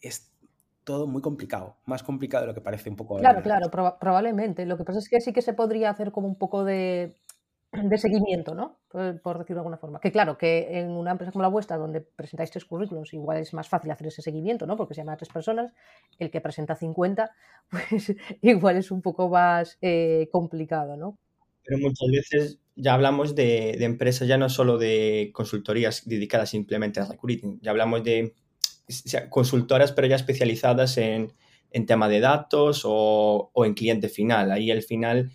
es todo muy complicado, más complicado de lo que parece un poco. Claro, claro, probablemente. Lo que pasa es que sí que se podría hacer como un poco de de seguimiento, ¿no? Por, decirlo de alguna forma. Que claro, que en una empresa como la vuestra, donde presentáis tres currículos, igual es más fácil hacer ese seguimiento, ¿no? Porque se llama a tres personas, el que presenta 50, pues igual es un poco más eh, complicado, ¿no? Pero muchas veces ya hablamos de, empresas, ya no solo de consultorías dedicadas simplemente a recruiting, ya hablamos de consultoras, pero ya especializadas en, en tema de datos o, o en cliente final. Ahí al final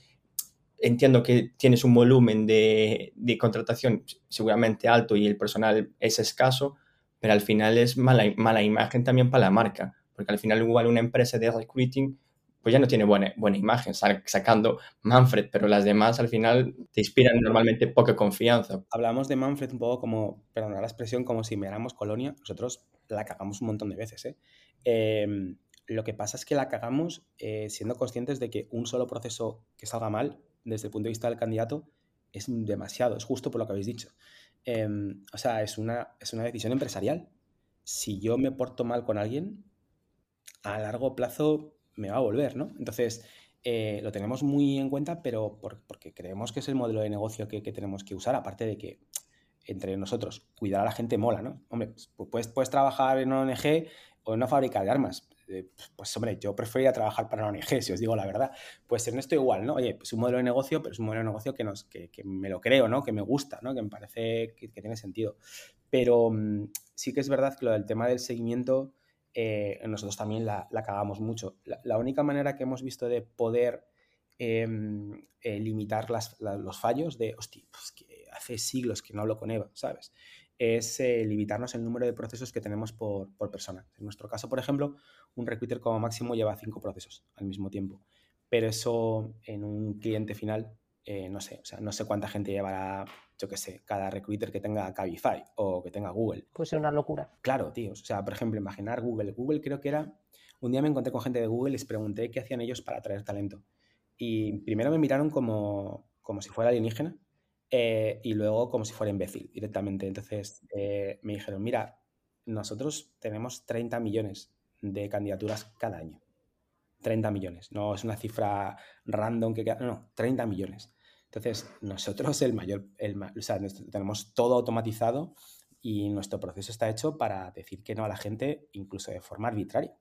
entiendo que tienes un volumen de, contratación seguramente alto y el personal es escaso, pero al final es mala, mala imagen también para la marca, porque al final igual una empresa de recruiting pues ya no tiene buena, buena imagen, sacando Manfred, pero las demás al final te inspiran normalmente poca confianza. Hablamos de Manfred un poco como, perdón, la expresión, como si miráramos Colonia, nosotros la cagamos un montón de veces. ¿eh? Em, lo que pasa es que la cagamos eh, siendo conscientes de que un solo proceso que salga mal desde el punto de vista del candidato es demasiado, es justo por lo que habéis dicho. Em, o sea, es una, es una decisión empresarial. Si yo me porto mal con alguien, a largo plazo me va a volver, ¿no? Entonces, eh, lo tenemos muy en cuenta, pero porque creemos que es el modelo de negocio que, tenemos que usar, aparte de que entre nosotros cuidar a la gente mola, ¿no? Hombre, pues puedes, puedes trabajar en una ONG o en una fábrica de armas, pues hombre, yo prefería trabajar para una ONG, si os digo la verdad. Pues en esto igual, ¿no? Oye, pues un modelo de negocio, pero es un modelo de negocio que, nos, que, me lo creo, ¿no? Que me gusta, ¿no? Que me parece que, tiene sentido. Pero mm, sí que es verdad que lo del tema del seguimiento, eh, nosotros también la, la cagamos mucho. La, única manera que hemos visto de poder em, eh, limitar los fallos de, hostia, pues que hace siglos que no hablo con Eva, ¿sabes? Es eh, limitarnos el número de procesos que tenemos por, persona. En nuestro caso, por ejemplo, un recruiter como máximo lleva cinco procesos al mismo tiempo. Pero eso en un cliente final, eh, no sé, o sea, no sé cuánta gente llevará, yo qué sé, cada recruiter que tenga Cabify o que tenga Google. Puede ser una locura. Claro, tío. O sea, por ejemplo, imaginar Google. Google creo que era... Un día me encontré con gente de Google y les pregunté qué hacían ellos para atraer talento. Y primero me miraron como, como si fuera alienígena eh, y luego como si fuera imbécil directamente. Entonces eh, me dijeron, mira, nosotros tenemos 30 millones de candidaturas cada año. 30 millones, no es una cifra random que queda, no, no, 30 millones. Entonces, nosotros el mayor, el, o sea, tenemos todo automatizado y nuestro proceso está hecho para decir que no a la gente, incluso de forma arbitraria.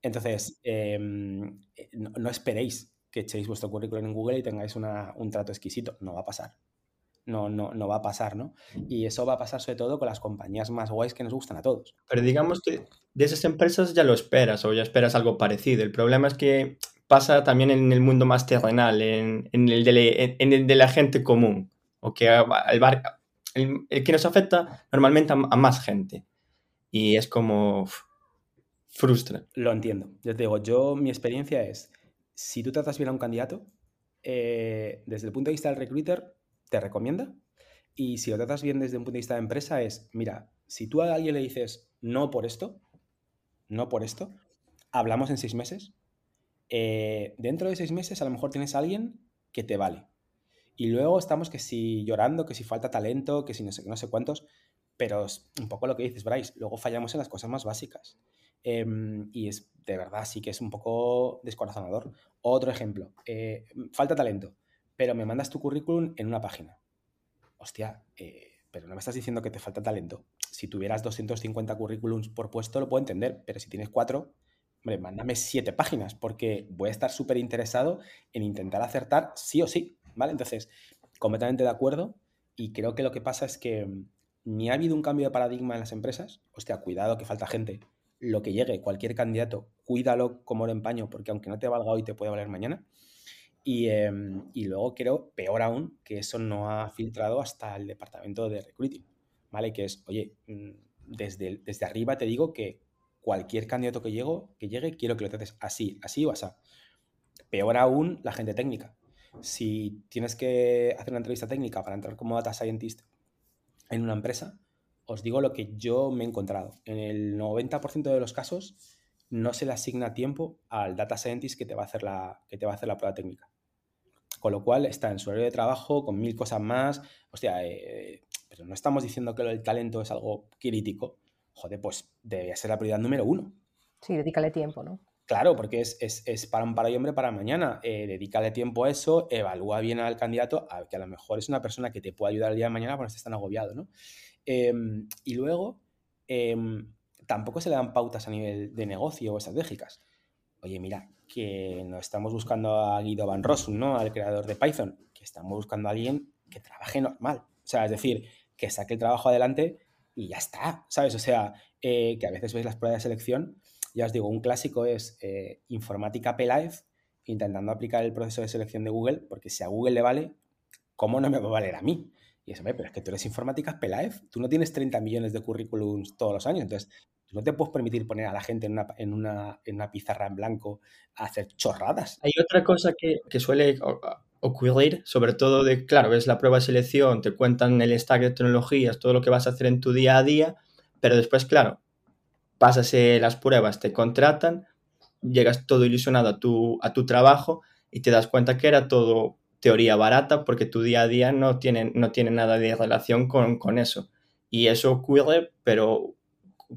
Entonces, em, eh, no, esperéis que echéis vuestro currículum en Google y tengáis un trato exquisito. No va a pasar no, no, no va a pasar, ¿no? Y eso va a pasar sobre todo con las compañías más guays que nos gustan a todos. Pero digamos que de esas empresas ya lo esperas o ya esperas algo parecido. El problema es que pasa también en el mundo más terrenal, en, el, de, en el de la gente común, o que el, bar, el, que nos afecta normalmente a, más gente. Y es como frustra. Lo entiendo. Yo te digo, yo mi experiencia es, si tú tratas bien a un candidato, eh, desde el punto de vista del recruiter, te recomienda. Y si lo tratas bien desde un punto de vista de empresa, es, mira, si tú a alguien le dices no por esto, no por esto, hablamos en seis meses. Eh, dentro de seis meses a lo mejor tienes a alguien que te vale. Y luego estamos que si llorando, que si falta talento, que si no sé, no sé cuántos, pero es un poco lo que dices, Bryce, luego fallamos en las cosas más básicas. Em, y es de verdad, sí que es un poco descorazonador. Otro ejemplo, eh, falta talento pero me mandas tu currículum en una página. Hostia, eh, pero no me estás diciendo que te falta talento. Si tuvieras 250 currículums por puesto, lo puedo entender, pero si tienes cuatro, hombre, mándame siete páginas, porque voy a estar súper interesado en intentar acertar sí o sí, ¿vale? Entonces, completamente de acuerdo, y creo que lo que pasa es que ni ha habido un cambio de paradigma en las empresas, hostia, cuidado que falta gente, lo que llegue, cualquier candidato, cuídalo como lo empaño, porque aunque no te valga hoy, te puede valer mañana. Em, y, luego creo, peor aún, que eso no ha filtrado hasta el departamento de recruiting, ¿vale? Que es, oye, mm, desde, desde arriba te digo que cualquier candidato que, llego, que llegue, quiero que lo trates así, así o así. Peor aún, la gente técnica. Si tienes que hacer una entrevista técnica para entrar como data scientist en una empresa, os digo lo que yo me he encontrado. En el 90% de los casos no se le asigna tiempo al data scientist que te va a hacer la, que te va a hacer la prueba técnica. Con lo cual está en su horario de trabajo con mil cosas más. Hostia, eh, pero no estamos diciendo que el talento es algo crítico. Joder, pues debería ser la prioridad número uno. Sí, dedícale tiempo, ¿no? Claro, porque es, es, para un para y hombre para mañana. Eh, dedícale tiempo a eso, evalúa bien al candidato, a, que a lo mejor es una persona que te puede ayudar el día de mañana cuando estés tan agobiado, ¿no? Em, y luego, em, tampoco se le dan pautas a nivel de negocio o estratégicas. Oye, mira, que no estamos buscando a Guido Van Rossum, ¿no? Al creador de Python, que estamos buscando a alguien que trabaje normal. O sea, es decir, que saque el trabajo adelante y ya está, ¿sabes? O sea, eh, que a veces veis las pruebas de selección, ya os digo, un clásico es eh, informática Pelive, intentando aplicar el proceso de selección de Google, porque si a Google le vale, ¿cómo no me va a valer a mí? Y eso, pero es que tú eres informática Pelive, tú no tienes 30 millones de currículums todos los años, entonces no te puedes permitir poner a la gente en una, en una, en una pizarra en blanco a hacer chorradas. Hay otra cosa que, que, suele ocurrir, sobre todo de, claro, ves la prueba de selección, te cuentan el stack de tecnologías, todo lo que vas a hacer en tu día a día, pero después, claro, pasas las pruebas, te contratan, llegas todo ilusionado a tu, a tu trabajo y te das cuenta que era todo teoría barata porque tu día a día no tiene, no tiene nada de relación con, con eso. Y eso ocurre, pero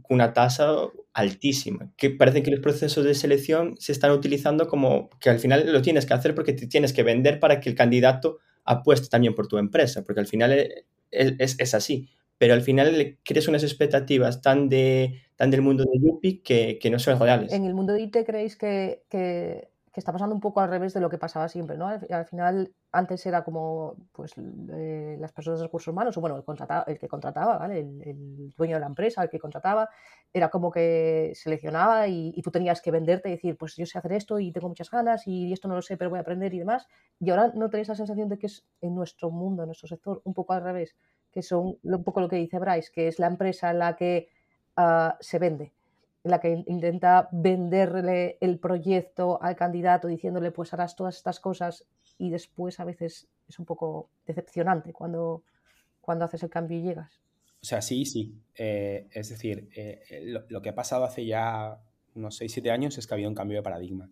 una tasa altísima, que parece que los procesos de selección se están utilizando como que al final lo tienes que hacer porque te tienes que vender para que el candidato apueste también por tu empresa, porque al final e, e, es, es, así. Pero al final crees unas expectativas tan, de, tan del mundo de Yuppie que, que no son reales. En el mundo de IT creéis que, que que está pasando un poco al revés de lo que pasaba siempre, ¿no? Al, final, antes era como pues eh, las personas de recursos humanos, o bueno, el, el que contrataba, ¿vale? El, dueño de la empresa, el que contrataba, era como que seleccionaba y, tú tenías que venderte y decir, pues yo sé hacer esto y tengo muchas ganas y esto no lo sé, pero voy a aprender y demás. Y ahora no tenéis la sensación de que es en nuestro mundo, en nuestro sector, un poco al revés, que son un poco lo que dice Bryce, que es la empresa la que uh, se vende en la que intenta venderle el proyecto al candidato diciéndole pues harás todas estas cosas y después a veces es un poco decepcionante cuando, cuando haces el cambio y llegas. O sea, sí, sí. Eh, es decir, eh, lo, lo, que ha pasado hace ya unos 6-7 años es que ha habido un cambio de paradigma.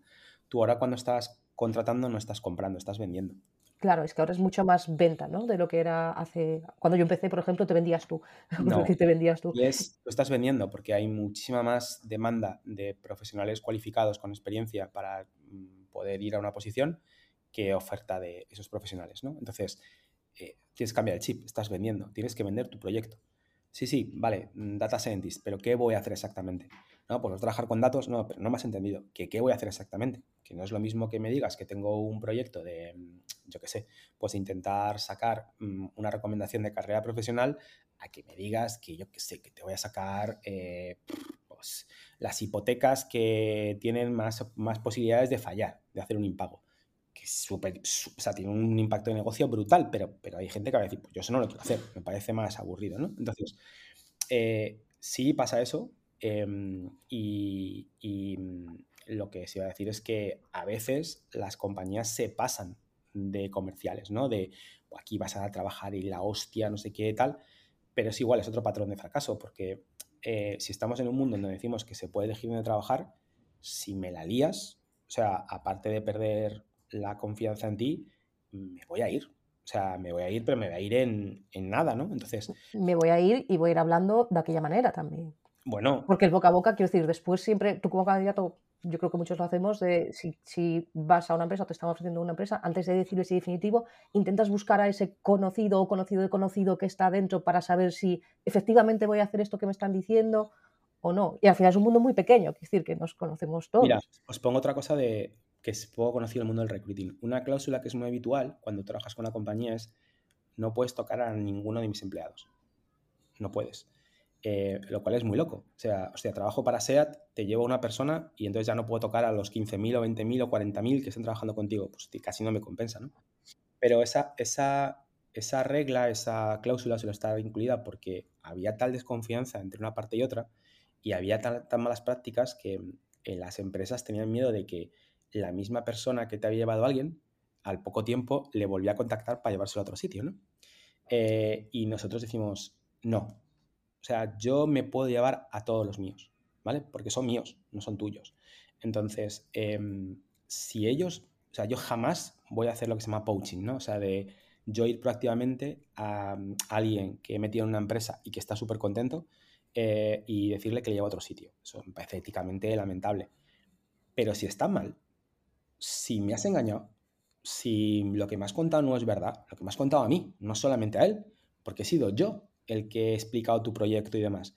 Tú ahora cuando estás contratando no estás comprando, estás vendiendo. Claro, es que ahora es mucho más venta, ¿no? De lo que era hace. Cuando yo empecé, por ejemplo, te vendías tú. No, te vendías tú. Y es, tú estás vendiendo porque hay muchísima más demanda de profesionales cualificados con experiencia para mm, poder ir a una posición que oferta de esos profesionales, ¿no? Entonces, eh, tienes que cambiar el chip, estás vendiendo, tienes que vender tu proyecto. Sí, sí, vale, mm, data scientist, pero ¿qué voy a hacer exactamente? No, pues trabajar con datos, no, pero no me has entendido. ¿Qué, ¿Qué voy a hacer exactamente? Que no es lo mismo que me digas que tengo un proyecto de, mm, yo qué sé, pues intentar sacar mm, una recomendación de carrera profesional a que me digas que yo qué sé, que te voy a sacar eh, pues, las hipotecas que tienen más, más posibilidades de fallar, de hacer un impago que es súper, o sea, tiene un impacto de negocio brutal, pero, pero hay gente que va a decir, pues yo eso no lo quiero hacer, me parece más aburrido, ¿no? Entonces, eh, sí pasa eso em, y, mm, lo que se iba a decir es que a veces las compañías se pasan de comerciales, ¿no? De aquí vas a trabajar y la hostia, no sé qué tal, pero es igual, es otro patrón de fracaso, porque eh, si estamos en un mundo donde decimos que se puede elegir dónde trabajar, si me la lías, o sea, aparte de perder la confianza en ti, me voy a ir. O sea, me voy a ir, pero me voy a ir en, nada, ¿no? Entonces. Me voy a ir y voy a ir hablando de aquella manera también. Bueno. Porque el boca a boca, quiero decir, después siempre, tú como candidato, yo creo que muchos lo hacemos, de si, vas a una empresa o te estamos ofreciendo una empresa, antes de decir ese definitivo, intentas buscar a ese conocido o conocido de conocido que está dentro para saber si efectivamente voy a hacer esto que me están diciendo o no. Y al final es un mundo muy pequeño, es decir, que nos conocemos todos. Mira, os pongo otra cosa de, que es poco conocido en el mundo del recruiting. Una cláusula que es muy habitual cuando trabajas con una compañía es no puedes tocar a ninguno de mis empleados. No puedes. Eh, lo cual es muy loco. O sea, hostia, trabajo para SEAT, te llevo una persona y entonces ya no puedo tocar a los 15.000 o 20.000 o 40.000 que estén trabajando contigo. Pues casi no me compensa, ¿no? Pero esa, esa, esa regla, esa cláusula solo estaba incluida porque había tal desconfianza entre una parte y otra y había tan malas prácticas que eh, las empresas tenían miedo de que la misma persona que te había llevado a alguien, al poco tiempo le volvía a contactar para llevárselo a otro sitio, ¿no? Eh, y nosotros decimos, no. O sea, yo me puedo llevar a todos los míos, ¿vale? Porque son míos, no son tuyos. Entonces, em, si ellos, o sea, yo jamás voy a hacer lo que se llama poaching, ¿no? O sea, de yo ir proactivamente a, alguien que he metido en una empresa y que está súper contento eh, y decirle que le lleva a otro sitio. Eso me parece éticamente lamentable. Pero si está mal, si me has engañado, si lo que me has contado no es verdad, lo que me has contado a mí, no solamente a él, porque he sido yo el que he explicado tu proyecto y demás,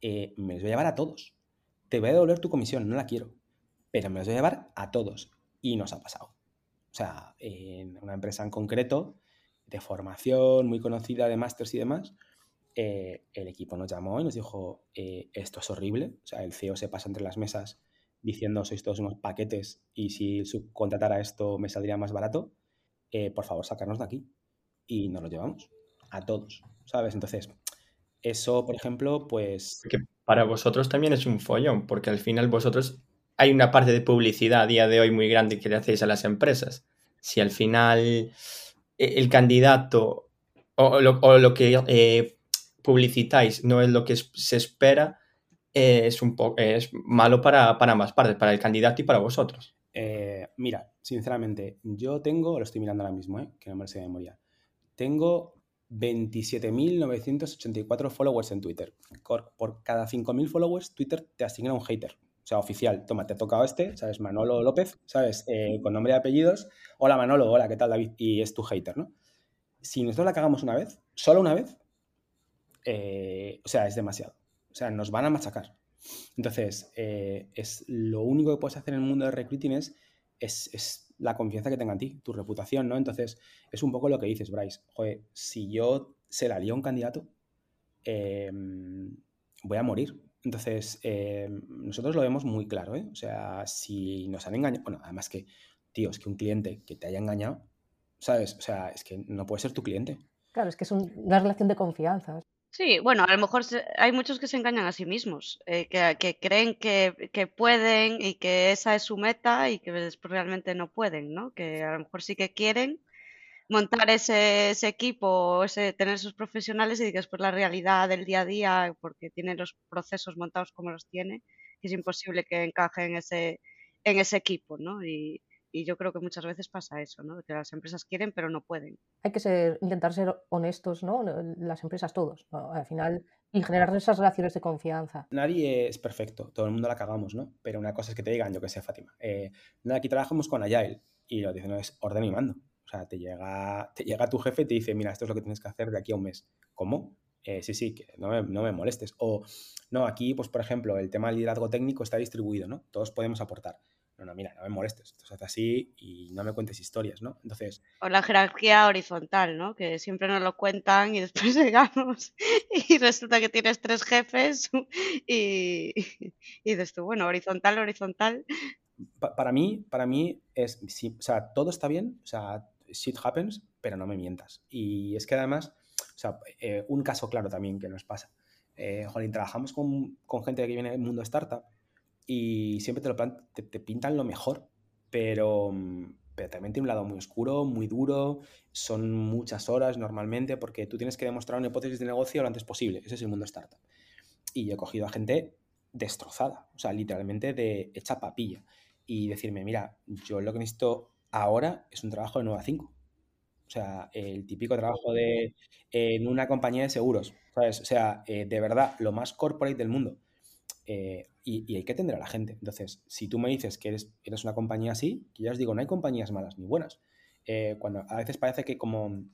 eh, me los voy a llevar a todos. Te voy a devolver tu comisión, no la quiero, pero me los voy a llevar a todos. Y nos ha pasado. O sea, en una empresa en concreto, de formación, muy conocida, de másters y demás, eh, el equipo nos llamó y nos dijo, eh, esto es horrible. O sea, el CEO se pasa entre las mesas diciendo sois todos unos paquetes y si subcontratara esto me saldría más barato, por favor, sacarnos de aquí. Y nos lo llevamos a todos, ¿sabes? Entonces, eso, por ejemplo, pues... Que para vosotros también es un follón, porque al final vosotros hay una parte de publicidad a día de hoy muy grande que le hacéis a las empresas. Si al final e-, el candidato o lo, que eh, publicitáis no es lo que se espera, es, un poco es malo para, para, ambas partes, para el candidato y para vosotros. Eh, mira, sinceramente, yo tengo, lo estoy mirando ahora mismo, ¿eh? que no me sé de memoria, tengo 27.984 followers en Twitter. Por, cada 5.000 followers, Twitter te asigna un hater. O sea, oficial, toma, te ha tocado este, ¿sabes? Manolo López, ¿sabes? Eh, con nombre y apellidos. Hola Manolo, hola, ¿qué tal David? Y es tu hater, ¿no? Si nosotros la cagamos una vez, solo una vez, eh, o sea, es demasiado. O sea, nos van a machacar. Entonces, eh, es lo único que puedes hacer en el mundo de recruiting es, es, la confianza que tenga en ti, tu reputación, ¿no? Entonces, es un poco lo que dices, Bryce. Joder, si yo se la lío a un candidato, em, voy a morir. Entonces, em, nosotros lo vemos muy claro, ¿eh? O sea, si nos han engañado, bueno, además que, tío, es que un cliente que te haya engañado, ¿sabes? O sea, es que no puede ser tu cliente. Claro, es que es una relación de confianza. Sí, bueno, a lo mejor hay muchos que se engañan a sí mismos, eh, que, creen que, pueden y que esa es su meta y que después realmente no pueden, ¿no? Que a lo mejor sí que quieren montar ese, equipo, ese, tener esos profesionales y que después la realidad del día a día, porque tienen los procesos montados como los tiene, es imposible que encaje en ese, en ese equipo, ¿no? Y, y yo creo que muchas veces pasa eso, ¿no? Que las empresas quieren pero no pueden. Hay que ser, intentar ser honestos, ¿no? Las empresas todos, al final, y generar esas relaciones de confianza. Nadie es perfecto, todo el mundo la cagamos, ¿no? Pero una cosa es que te digan, yo que sé, Fátima, eh, aquí trabajamos con Agile y lo que dicen es orden y mando. O sea, te llega, te llega tu jefe y te dice, mira, esto es lo que tienes que hacer de aquí a un mes. ¿Cómo? eh, sí, sí, que no me, molestes. O, no, aquí, pues por ejemplo, el tema del liderazgo técnico está distribuido, ¿no? Todos podemos aportar. No, no, mira, no me molestes, esto se hace así y no me cuentes historias, ¿no? Entonces... O la jerarquía horizontal, ¿no? Que siempre nos lo cuentan y después llegamos y resulta que tienes tres jefes y, y dices tú, bueno, horizontal, horizontal. para mí, para mí es, sí, o sea, todo está bien, o sea, shit happens, pero no me mientas. Y es que además o sea, eh, un caso claro también que nos pasa. Eh, Jolín, trabajamos con, con, gente que viene del mundo startup y siempre te, lo te, pintan lo mejor, pero, pero también tiene un lado muy oscuro, muy duro, son muchas horas normalmente porque tú tienes que demostrar una hipótesis de negocio lo antes posible. Ese es el mundo startup. Y he cogido a gente destrozada, o sea, literalmente de hecha papilla. Y decirme, mira, yo lo que necesito ahora es un trabajo de 9 a 5. O sea, el típico trabajo de en una compañía de seguros, ¿sabes? O sea, eh, de verdad, lo más corporate del mundo. Eh, y, hay que atender a la gente. Entonces, si tú me dices que eres, eres una compañía así, que ya os digo, no hay compañías malas ni buenas. Eh, cuando a veces parece que como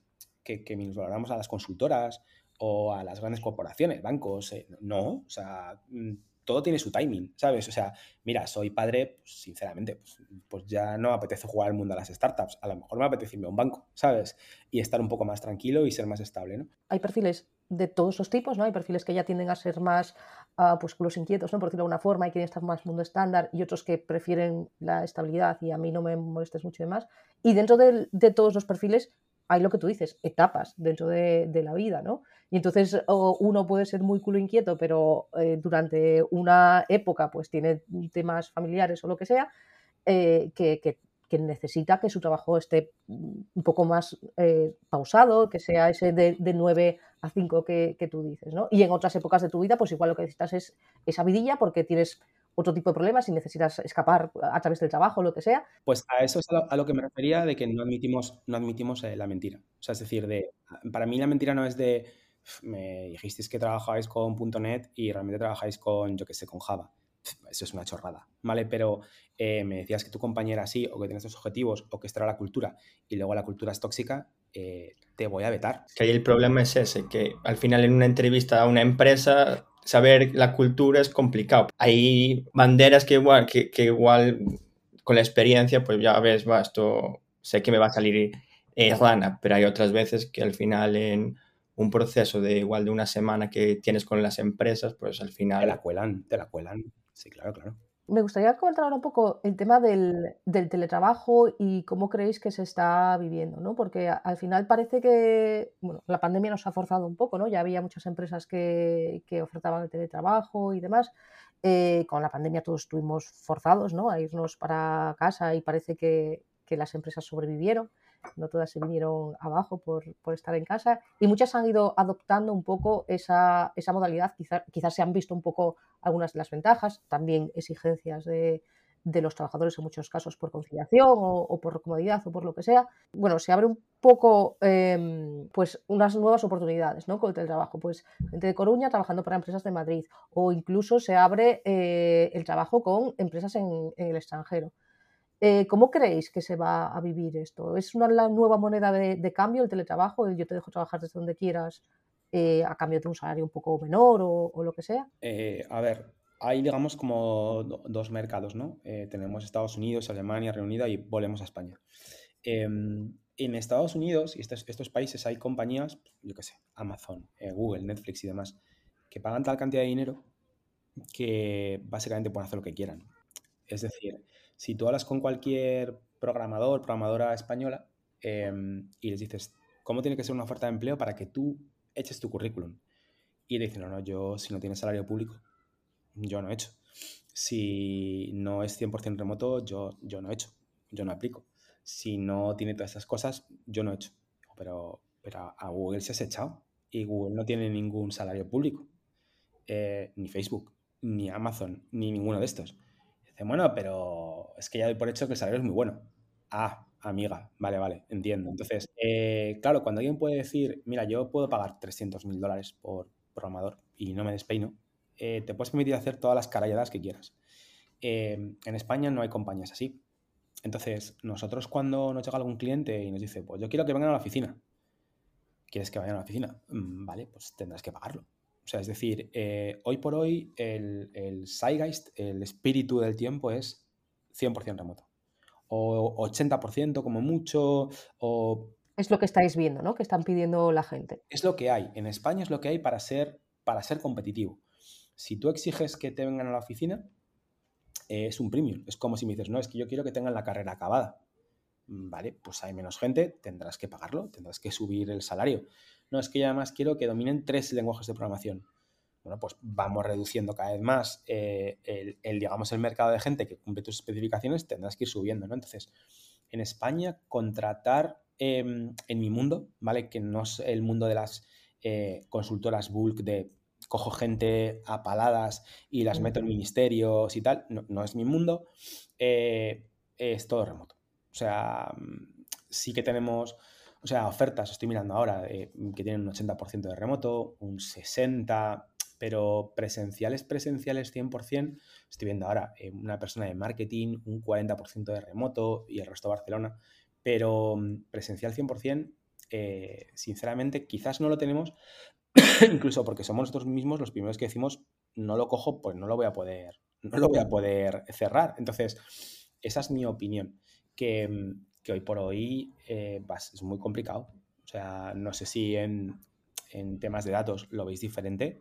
que, que a las consultoras o a las grandes corporaciones, bancos, no, o sea, mm, todo tiene su timing, ¿sabes? O sea, mira, soy padre, pues, sinceramente, pues, pues, ya no apetece jugar al mundo de las startups, a lo mejor me apetece irme a un banco, ¿sabes? Y estar un poco más tranquilo y ser más estable, ¿no? Hay perfiles de todos los tipos, ¿no? Hay perfiles que ya tienden a ser más, uh, pues, los inquietos, ¿no? Por decirlo de alguna forma, y quieren estar más mundo estándar, y otros que prefieren la estabilidad y a mí no me molestes mucho y demás. Y dentro de, de todos los perfiles hay lo que tú dices, etapas dentro de, la vida, ¿no? Y entonces uno puede ser muy culo inquieto, pero eh, durante una época pues tiene temas familiares o lo que sea, eh, que, necesita que su trabajo esté un poco más eh, pausado, que sea ese de, de 9 a 5 que, que, tú dices, ¿no? Y en otras épocas de tu vida, pues igual lo que necesitas es esa vidilla porque tienes otro tipo de problemas, si necesitas escapar a través del trabajo lo que sea. Pues a eso es a lo, que me refería de que no admitimos, no admitimos eh, la mentira. O sea, es decir, de, para mí la mentira no es de, me dijisteis que trabajáis con .NET y realmente trabajáis con, yo qué sé, con Java. Eso es una chorrada, ¿vale? Pero eh, me decías que tu compañera sí, o que tienes estos objetivos, o que esta era la cultura, y luego la cultura es tóxica, eh, te voy a vetar. Que ahí el problema es ese, que al final en una entrevista a una empresa saber la cultura es complicado. Hay banderas que igual, que, igual con la experiencia, pues ya ves, va, esto sé que me va a salir eh, rana, pero hay otras veces que al final en un proceso de igual de una semana que tienes con las empresas, pues al final... Te la cuelan, te la cuelan. Sí, claro, claro. Me gustaría comentar ahora un poco el tema del, teletrabajo y cómo creéis que se está viviendo, ¿no? Porque al final parece que, bueno, la pandemia nos ha forzado un poco, ¿no? Ya había muchas empresas que, ofertaban el teletrabajo y demás. Eh, con la pandemia todos estuvimos forzados, ¿no? A irnos para casa y parece que, que las empresas sobrevivieron no todas se vinieron abajo por, estar en casa y muchas han ido adoptando un poco esa, modalidad, quizás se han visto un poco algunas de las ventajas, también exigencias de, los trabajadores en muchos casos por conciliación o, por comodidad o por lo que sea. Bueno, se abre un poco em, pues unas nuevas oportunidades ¿no? con el trabajo. Pues gente de Coruña trabajando para empresas de Madrid o incluso se abre eh, el trabajo con empresas en el extranjero. Eh, ¿Cómo creéis que se va a vivir esto? ¿Es una nueva moneda de, cambio el teletrabajo? yo te dejo trabajar desde donde quieras eh, a cambio de un salario un poco menor o, lo que sea. Eh, a ver, hay digamos como dos mercados, ¿no? tenemos Estados Unidos, Alemania, Reino Unido y volvemos a España. Em, en Estados Unidos y estos, estos, países hay compañías, yo qué sé, Amazon, Google, Netflix y demás, que pagan tal cantidad de dinero que básicamente pueden hacer lo que quieran. Es decir, si tú hablas con cualquier programador, programadora española, em, y les dices, ¿cómo tiene que ser una oferta de empleo para que tú eches tu currículum? Y le dicen, no, no, yo si no tienes salario público, yo no he hecho. Si no es 100% remoto, yo, yo no he hecho, yo no aplico. Si no tiene todas esas cosas, yo no he hecho. Pero, pero a Google se has echado y Google no tiene ningún salario público. Eh, ni Facebook, ni Amazon, ni ninguno de estos bueno, pero es que ya doy por hecho que el salario es muy bueno. Ah, amiga, vale, vale, entiendo. Entonces, eh, claro, cuando alguien puede decir, mira, yo puedo pagar 300 mil dólares por programador y no me despeino, eh, te puedes permitir hacer todas las caralladas que quieras. Eh, en España no hay compañías así. Entonces, nosotros cuando nos llega algún cliente y nos dice, pues yo quiero que vengan a la oficina, ¿Quieres que vayan a la oficina? Mm, vale, pues tendrás que pagarlo. O sea, es decir, eh, hoy por hoy el, el Zeitgeist, el espíritu del tiempo es 100% remoto. O 80% como mucho, o... Es lo que estáis viendo, ¿no? Que están pidiendo la gente. Es lo que hay. En España es lo que hay para ser, para ser competitivo. Si tú exiges que te vengan a la oficina, eh, es un premium. Es como si me dices, no, es que yo quiero que tengan la carrera acabada. Vale, pues hay menos gente, tendrás que pagarlo, tendrás que subir el salario. No, es que yo además quiero que dominen tres lenguajes de programación. Bueno, pues vamos reduciendo cada vez más eh, el, digamos, el mercado de gente que cumple tus especificaciones, tendrás que ir subiendo, ¿no? Entonces, en España, contratar em, en mi mundo, ¿vale? Que no es el mundo de las eh, consultoras bulk de cojo gente a paladas y las meto en ministerios y tal, no, es mi mundo, eh, es todo remoto. O sea, sí que tenemos, o sea, ofertas, estoy mirando ahora, que tienen un 80% de remoto, un 60%, pero presenciales, presenciales 100%, estoy viendo ahora eh, una persona de marketing, un 40% de remoto y el resto de Barcelona, pero mm, presencial 100%, eh, sinceramente, quizás no lo tenemos, incluso porque somos nosotros mismos los primeros que decimos, no lo cojo, pues no lo voy a poder, no lo voy a poder cerrar. Entonces, esa es mi opinión que, hoy por hoy eh, es muy complicado. O sea, no sé si en, temas de datos lo veis diferente,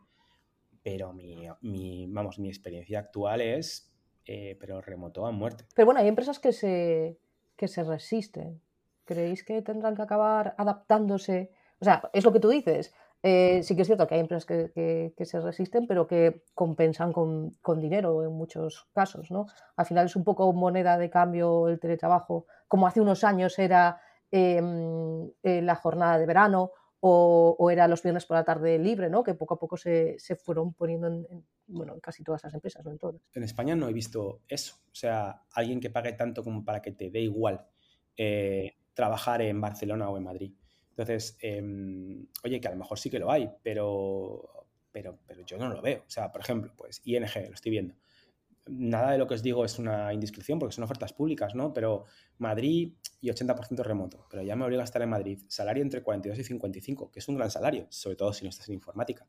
pero mi, vamos, mi experiencia actual es, eh, pero remoto a muerte. Pero bueno, hay empresas que se, que se resisten. ¿Creéis que tendrán que acabar adaptándose? O sea, es lo que tú dices. Eh, sí que es cierto que hay empresas que, se resisten, pero que compensan con, dinero en muchos casos, ¿no? Al final es un poco moneda de cambio el teletrabajo, como hace unos años era em, eh, la jornada de verano o, era los viernes por la tarde libre, ¿no? Que poco a poco se, fueron poniendo en, bueno, en casi todas las empresas, no en todas. En España no he visto eso. O sea, alguien que pague tanto como para que te dé igual eh, trabajar en Barcelona o en Madrid. Entonces, em, oye, que a lo mejor sí que lo hay, pero, pero, pero yo no lo veo. O sea, por ejemplo, pues ING, lo estoy viendo. Nada de lo que os digo es una indiscreción porque son ofertas públicas, ¿no? Pero Madrid y 80% remoto. Pero ya me obliga a estar en Madrid. Salario entre 42 y 55, que es un gran salario, sobre todo si no estás en informática.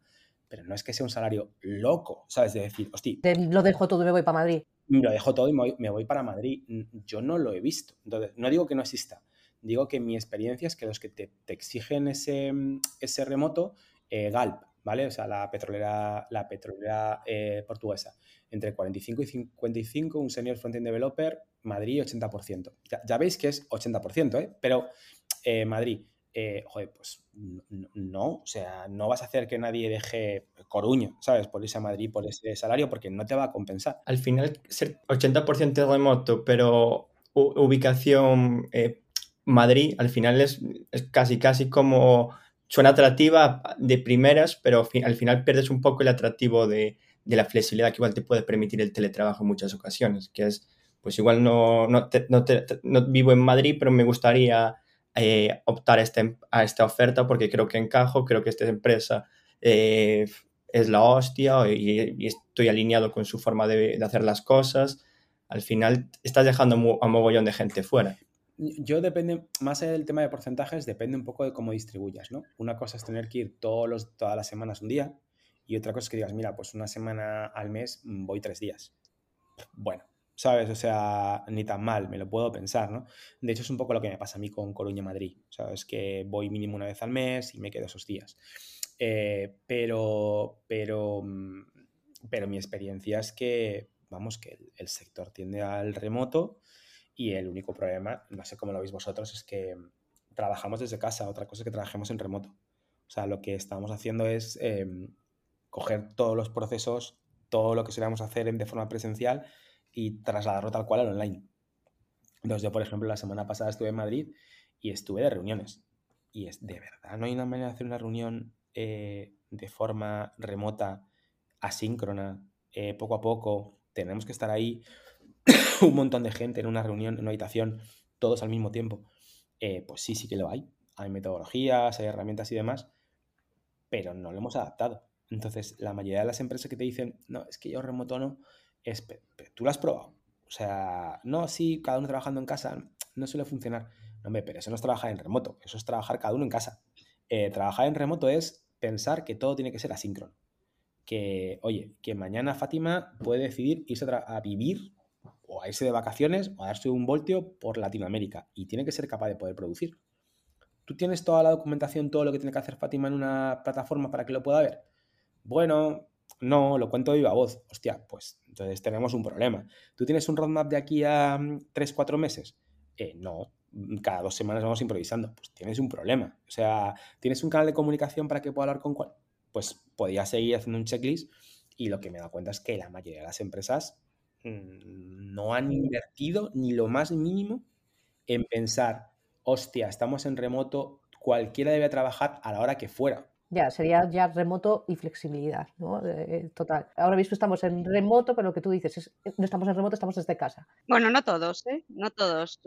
Pero no es que sea un salario loco, ¿sabes? De decir, hostia. Lo dejo todo y me voy para Madrid. Lo dejo todo y me voy para Madrid. Yo no lo he visto. Entonces, no digo que no exista digo que mi experiencia es que los que te, exigen ese, ese remoto, eh, Galp, ¿vale? O sea, la petrolera, la petrolera eh, portuguesa, entre 45 y 55, un senior frontend developer, Madrid 80%. Ya, veis que es 80%, ¿eh? Pero eh, Madrid, joder, pues no, o sea, no vas a hacer que nadie deje Coruña, ¿sabes? Por irse a Madrid por ese salario porque no te va a compensar. Al final, ser 80% remoto, pero ubicación Madrid al final es, casi, casi como suena atractiva de primeras, pero al final pierdes un poco el atractivo de, la flexibilidad que igual te puede permitir el teletrabajo en muchas ocasiones, que es, pues igual no, no, vivo en Madrid, pero me gustaría eh, optar a, este, a, esta oferta porque creo que encajo, creo que esta empresa eh, es la hostia y, estoy alineado con su forma de, hacer las cosas. Al final estás dejando a un mogollón de gente fuera. Yo depende, más allá del tema de porcentajes, depende un poco de cómo distribuyas, ¿no? Una cosa es tener que ir todos los, todas las semanas un día y otra cosa es que digas, mira, pues una semana al mes voy tres días. Bueno, ¿sabes? O sea, ni tan mal, me lo puedo pensar, ¿no? De hecho, es un poco lo que me pasa a mí con Coruña-Madrid, ¿sabes? Que voy mínimo una vez al mes y me quedo esos días. Eh, pero, pero, pero mi experiencia es que, vamos, que el sector tiende al remoto y el único problema, no sé cómo lo veis vosotros, es que trabajamos desde casa, otra cosa es que trabajemos en remoto. O sea, lo que estamos haciendo es em, coger todos los procesos, todo lo que solíamos hacer de forma presencial y trasladarlo tal cual al online. Entonces yo, por ejemplo, la semana pasada estuve en Madrid y estuve de reuniones. Y es de verdad, no hay una manera de hacer una reunión eh, de forma remota, asíncrona, eh, poco a poco. Tenemos que estar ahí. un montón de gente en una reunión, en una habitación, todos al mismo tiempo, eh, pues sí, sí que lo hay. Hay metodologías, hay herramientas y demás, pero no lo hemos adaptado. Entonces, la mayoría de las empresas que te dicen, no, es que yo remoto no, es, tú lo has probado. O sea, no, sí, cada uno trabajando en casa, no suele funcionar. No, hombre, pero eso no es trabajar en remoto, eso es trabajar cada uno en casa. Eh, trabajar en remoto es pensar que todo tiene que ser asíncrono. Que, oye, que mañana Fátima puede decidir irse a, vivir o a irse de vacaciones o a darse un voltio por Latinoamérica y tiene que ser capaz de poder producir. ¿Tú tienes toda la documentación, todo lo que tiene que hacer Fátima en una plataforma para que lo pueda ver? Bueno, no, lo cuento de viva voz. Hostia, pues entonces tenemos un problema. ¿Tú tienes un roadmap de aquí a 3, mm, 4 meses? Eh, no, cada dos semanas vamos improvisando. Pues tienes un problema. O sea, ¿tienes un canal de comunicación para que pueda hablar con cuál? Pues podría seguir haciendo un checklist y lo que me da cuenta es que la mayoría de las empresas no han invertido ni lo más mínimo en pensar, hostia, estamos en remoto, cualquiera debe trabajar a la hora que fuera. Ya, sería ya remoto y flexibilidad, ¿no? Eh, total. Ahora mismo estamos en remoto, pero lo que tú dices es, eh, no estamos en remoto, estamos desde casa. Bueno, no todos, ¿eh? No todos.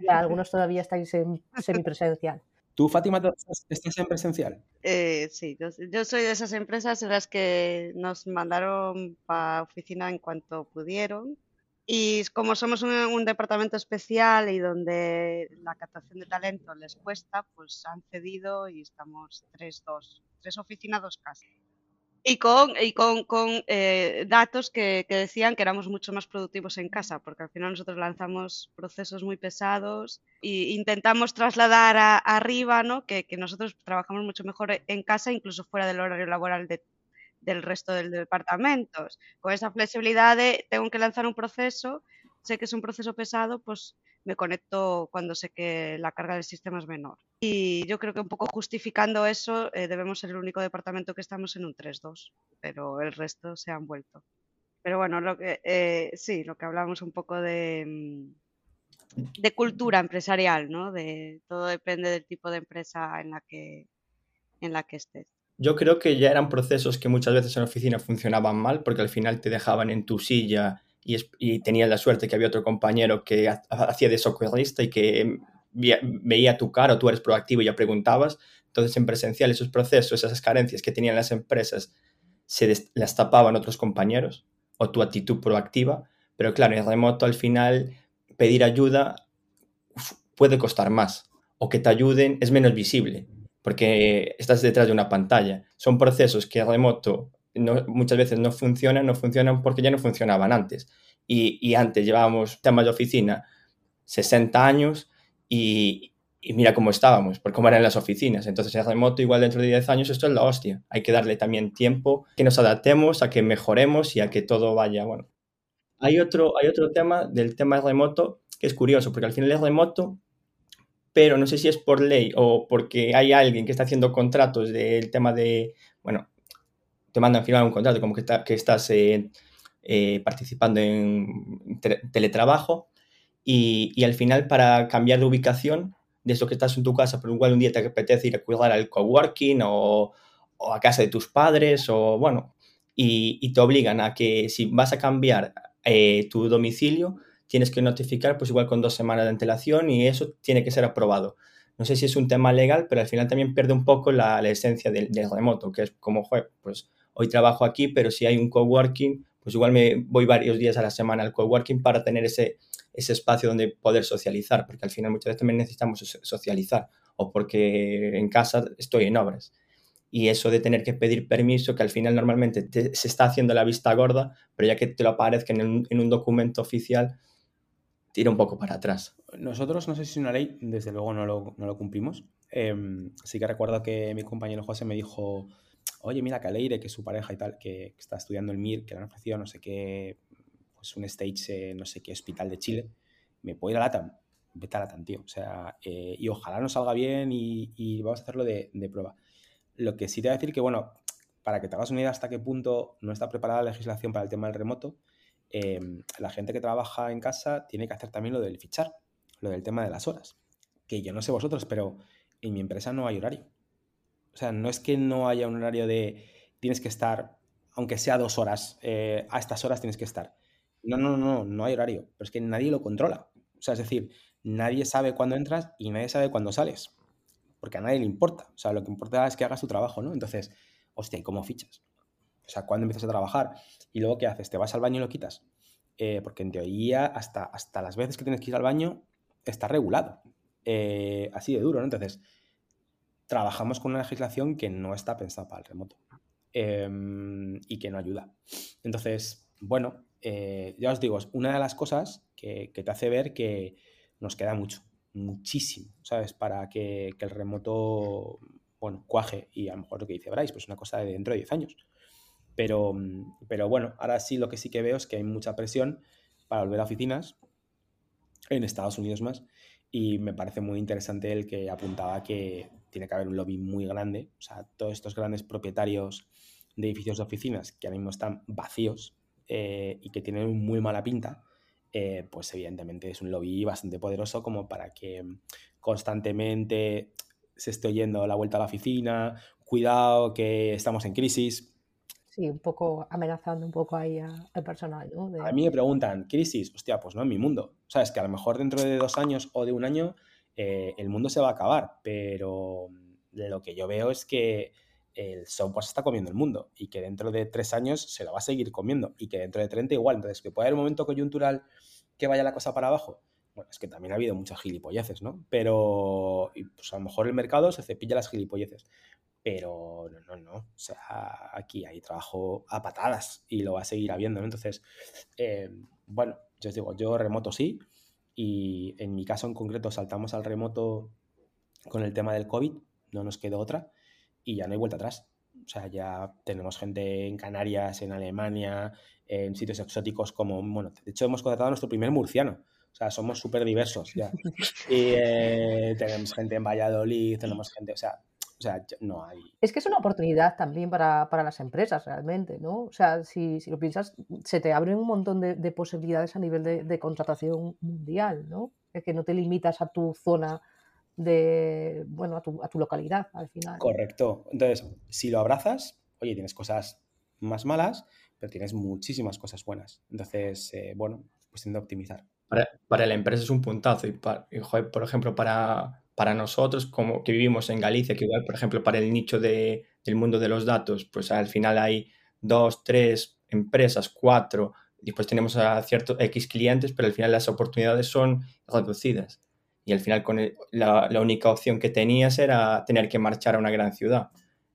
Ya, algunos todavía estáis en semipresencial. ¿Tú, Fátima, estás en presencial? Eh, sí, yo, soy de esas empresas en las que nos mandaron para oficina en cuanto pudieron y como somos un, departamento especial y donde la captación de talento les cuesta, pues han cedido y estamos tres, dos, tres oficinas, dos casas. Y con, y con, con eh, datos que, que, decían que éramos mucho más productivos en casa, porque al final nosotros lanzamos procesos muy pesados e intentamos trasladar a, arriba, ¿no? Que, que nosotros trabajamos mucho mejor en casa, incluso fuera del horario laboral de, del resto de departamentos. Con esa flexibilidad de tengo que lanzar un proceso, sé que es un proceso pesado, pues me conecto cuando sé que la carga del sistema es menor. Y yo creo que un poco justificando eso, eh, debemos ser el único departamento que estamos en un 3-2, pero el resto se han vuelto. Pero bueno, lo que, eh, sí, lo que hablamos un poco de, mm, de cultura empresarial, ¿no? De, todo depende del tipo de empresa en la que, en la que estés. Yo creo que ya eran procesos que muchas veces en la oficina funcionaban mal porque al final te dejaban en tu silla y, tenías la suerte que había otro compañero que hacía de socorrista y que veía tu cara o tú eres proactivo y ya preguntabas. Entonces en presencial esos procesos, esas carencias que tenían las empresas se las tapaban otros compañeros o tu actitud proactiva. Pero claro, en remoto al final pedir ayuda puede costar más o que te ayuden es menos visible porque estás detrás de una pantalla. Son procesos que remoto muchas veces no funcionan, no funcionan porque ya no funcionaban antes. Y, antes llevábamos temas de oficina 60 años y, mira cómo estábamos, por cómo eran las oficinas. Entonces, el remoto, igual dentro de 10 años, esto es la hostia. Hay que darle también tiempo, que nos adaptemos, a que mejoremos y a que todo vaya, bueno. Hay otro, hay otro tema del tema remoto que es curioso, porque al final el remoto pero no sé si es por ley o porque hay alguien que está haciendo contratos del tema de, bueno, te mandan firmar un contrato como que, que estás eh, eh, participando en teletrabajo y, al final para cambiar de ubicación, de eso que estás en tu casa, pero igual un día te apetece ir a cuidar al coworking o, o a casa de tus padres o bueno, y, te obligan a que si vas a cambiar eh, tu domicilio, tienes que notificar pues igual con dos semanas de antelación y eso tiene que ser aprobado. No sé si es un tema legal, pero al final también pierde un poco la, esencia del, remoto, que es como, pues hoy trabajo aquí, pero si hay un coworking, pues igual me voy varios días a la semana al coworking para tener ese, ese espacio donde poder socializar, porque al final muchas veces también necesitamos socializar o porque en casa estoy en obras. Y eso de tener que pedir permiso, que al final normalmente se está haciendo la vista gorda, pero ya que te lo aparezca en en un documento oficial, tira un poco para atrás. Nosotros, no sé si es una ley, desde luego no lo, cumplimos. Em, sí que recuerdo que mi compañero José me dijo, oye, mira que Aleire, que es su pareja y tal, que, está estudiando el MIR, que le han ofrecido no sé qué, pues un stage, no sé qué hospital de Chile, me puedo ir a LATAM. Vete a LATAM, tío. O sea, eh, y ojalá nos salga bien y, vamos a hacerlo de, de, prueba. Lo que sí te voy a decir que, bueno, para que te hagas una idea hasta qué punto no está preparada la legislación para el tema del remoto, Em, la gente que trabaja en casa tiene que hacer también lo del fichar, lo del tema de las horas. Que yo no sé vosotros, pero en mi empresa no hay horario. O sea, no es que no haya un horario de tienes que estar, aunque sea dos horas, eh, a estas horas tienes que estar. No, no, no, no hay horario. Pero es que nadie lo controla. O sea, es decir, nadie sabe cuándo entras y nadie sabe cuándo sales. Porque a nadie le importa. O sea, lo que importa es que hagas tu trabajo, ¿no? Entonces, hostia, ¿y cómo fichas? O sea, ¿cuándo empiezas a trabajar? Y luego, ¿qué haces? ¿Te vas al baño y lo quitas? Eh, porque en teoría, hasta, hasta las veces que tienes que ir al baño, está regulado. Eh, así de duro, ¿no? Entonces, trabajamos con una legislación que no está pensada para el remoto em, y que no ayuda. Entonces, bueno, eh, ya os digo, es una de las cosas que, te hace ver que nos queda mucho, muchísimo, ¿sabes? Para que, el remoto, bueno, cuaje y a lo mejor lo que dice Bryce, pues una cosa de dentro de 10 años. Pero, pero bueno, ahora sí lo que sí que veo es que hay mucha presión para volver a oficinas, en Estados Unidos más, y me parece muy interesante el que apuntaba que tiene que haber un lobby muy grande, o sea, todos estos grandes propietarios de edificios de oficinas que ahora mismo están vacíos eh, y que tienen muy mala pinta, eh, pues evidentemente es un lobby bastante poderoso como para que constantemente se esté oyendo la vuelta a la oficina, cuidado que estamos en crisis, Sí, un poco amenazando un poco ahí al personal, ¿no? A mí me preguntan, crisis, hostia, pues no en mi mundo. O sea, es que a lo mejor dentro de dos años o de un año eh, el mundo se va a acabar, pero lo que yo veo es que el software se está comiendo el mundo y que dentro de tres años se lo va a seguir comiendo y que dentro de 30 igual. Entonces, que puede haber un momento coyuntural que vaya la cosa para abajo. Bueno, es que también ha habido muchas gilipolleces, ¿no? Pero pues a lo mejor el mercado se cepilla las gilipolleces. Pero no, no, no. O sea, aquí hay trabajo a patadas y lo va a seguir habiendo, ¿no? Entonces, eh, bueno, yo os digo, yo remoto sí. Y en mi caso en concreto saltamos al remoto con el tema del COVID, no nos quedó otra y ya no hay vuelta atrás. O sea, ya tenemos gente en Canarias, en Alemania, en sitios exóticos como, bueno, de hecho hemos contratado a nuestro primer murciano. O sea, somos súper diversos ya. Y eh, tenemos gente en Valladolid, tenemos gente, o sea, o sea, no hay. Es que es una oportunidad también para, las empresas realmente, ¿no? O sea, si, lo piensas, se te abren un montón de, posibilidades a nivel de, contratación mundial, ¿no? Es que no te limitas a tu zona de, bueno, a tu, a tu localidad al final. Correcto. Entonces, si lo abrazas, oye, tienes cosas más malas, pero tienes muchísimas cosas buenas. Entonces, eh, bueno, cuestión de optimizar. Para, la empresa es un puntazo y, por ejemplo, para, para nosotros, como que vivimos en Galicia, que igual, por ejemplo, para el nicho de, del mundo de los datos, pues al final hay dos, tres empresas, cuatro, después tenemos a ciertos X clientes, pero al final las oportunidades son reducidas. Y al final con la, la, única opción que tenías era tener que marchar a una gran ciudad.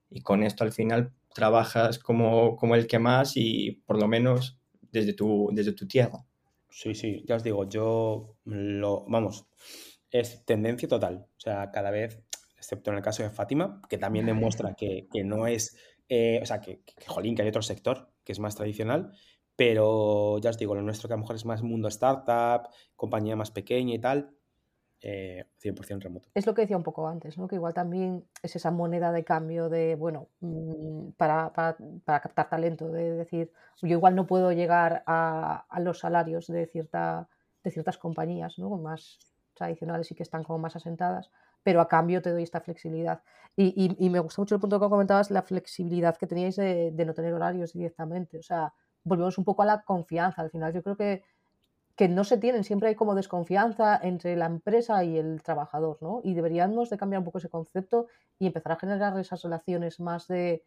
Y con esto al final trabajas como, como el que más y por lo menos desde tu, desde tu tierra. Sí, sí, ya os digo, yo lo, vamos, es tendencia total. O sea, cada vez, excepto en el caso de Fátima, que también demuestra que, no es, eh, o sea, que, que, jolín, que hay otro sector que es más tradicional, pero ya os digo, lo nuestro que a lo mejor es más mundo startup, compañía más pequeña y tal, 100% eh, remoto. Es lo que decía un poco antes, ¿no? que igual también es esa moneda de cambio de, bueno, mm, para, para, para captar talento, de decir, yo igual no puedo llegar a, a los salarios de, cierta, de ciertas compañías, ¿no? más tradicionales y que están como más asentadas, pero a cambio te doy esta flexibilidad. Y, y, me gusta mucho el punto que comentabas, la flexibilidad que teníais de, de, no tener horarios directamente. O sea, volvemos un poco a la confianza. Al final yo creo que, que no se tienen, siempre hay como desconfianza entre la empresa y el trabajador, ¿no? Y deberíamos de cambiar un poco ese concepto y empezar a generar esas relaciones más de,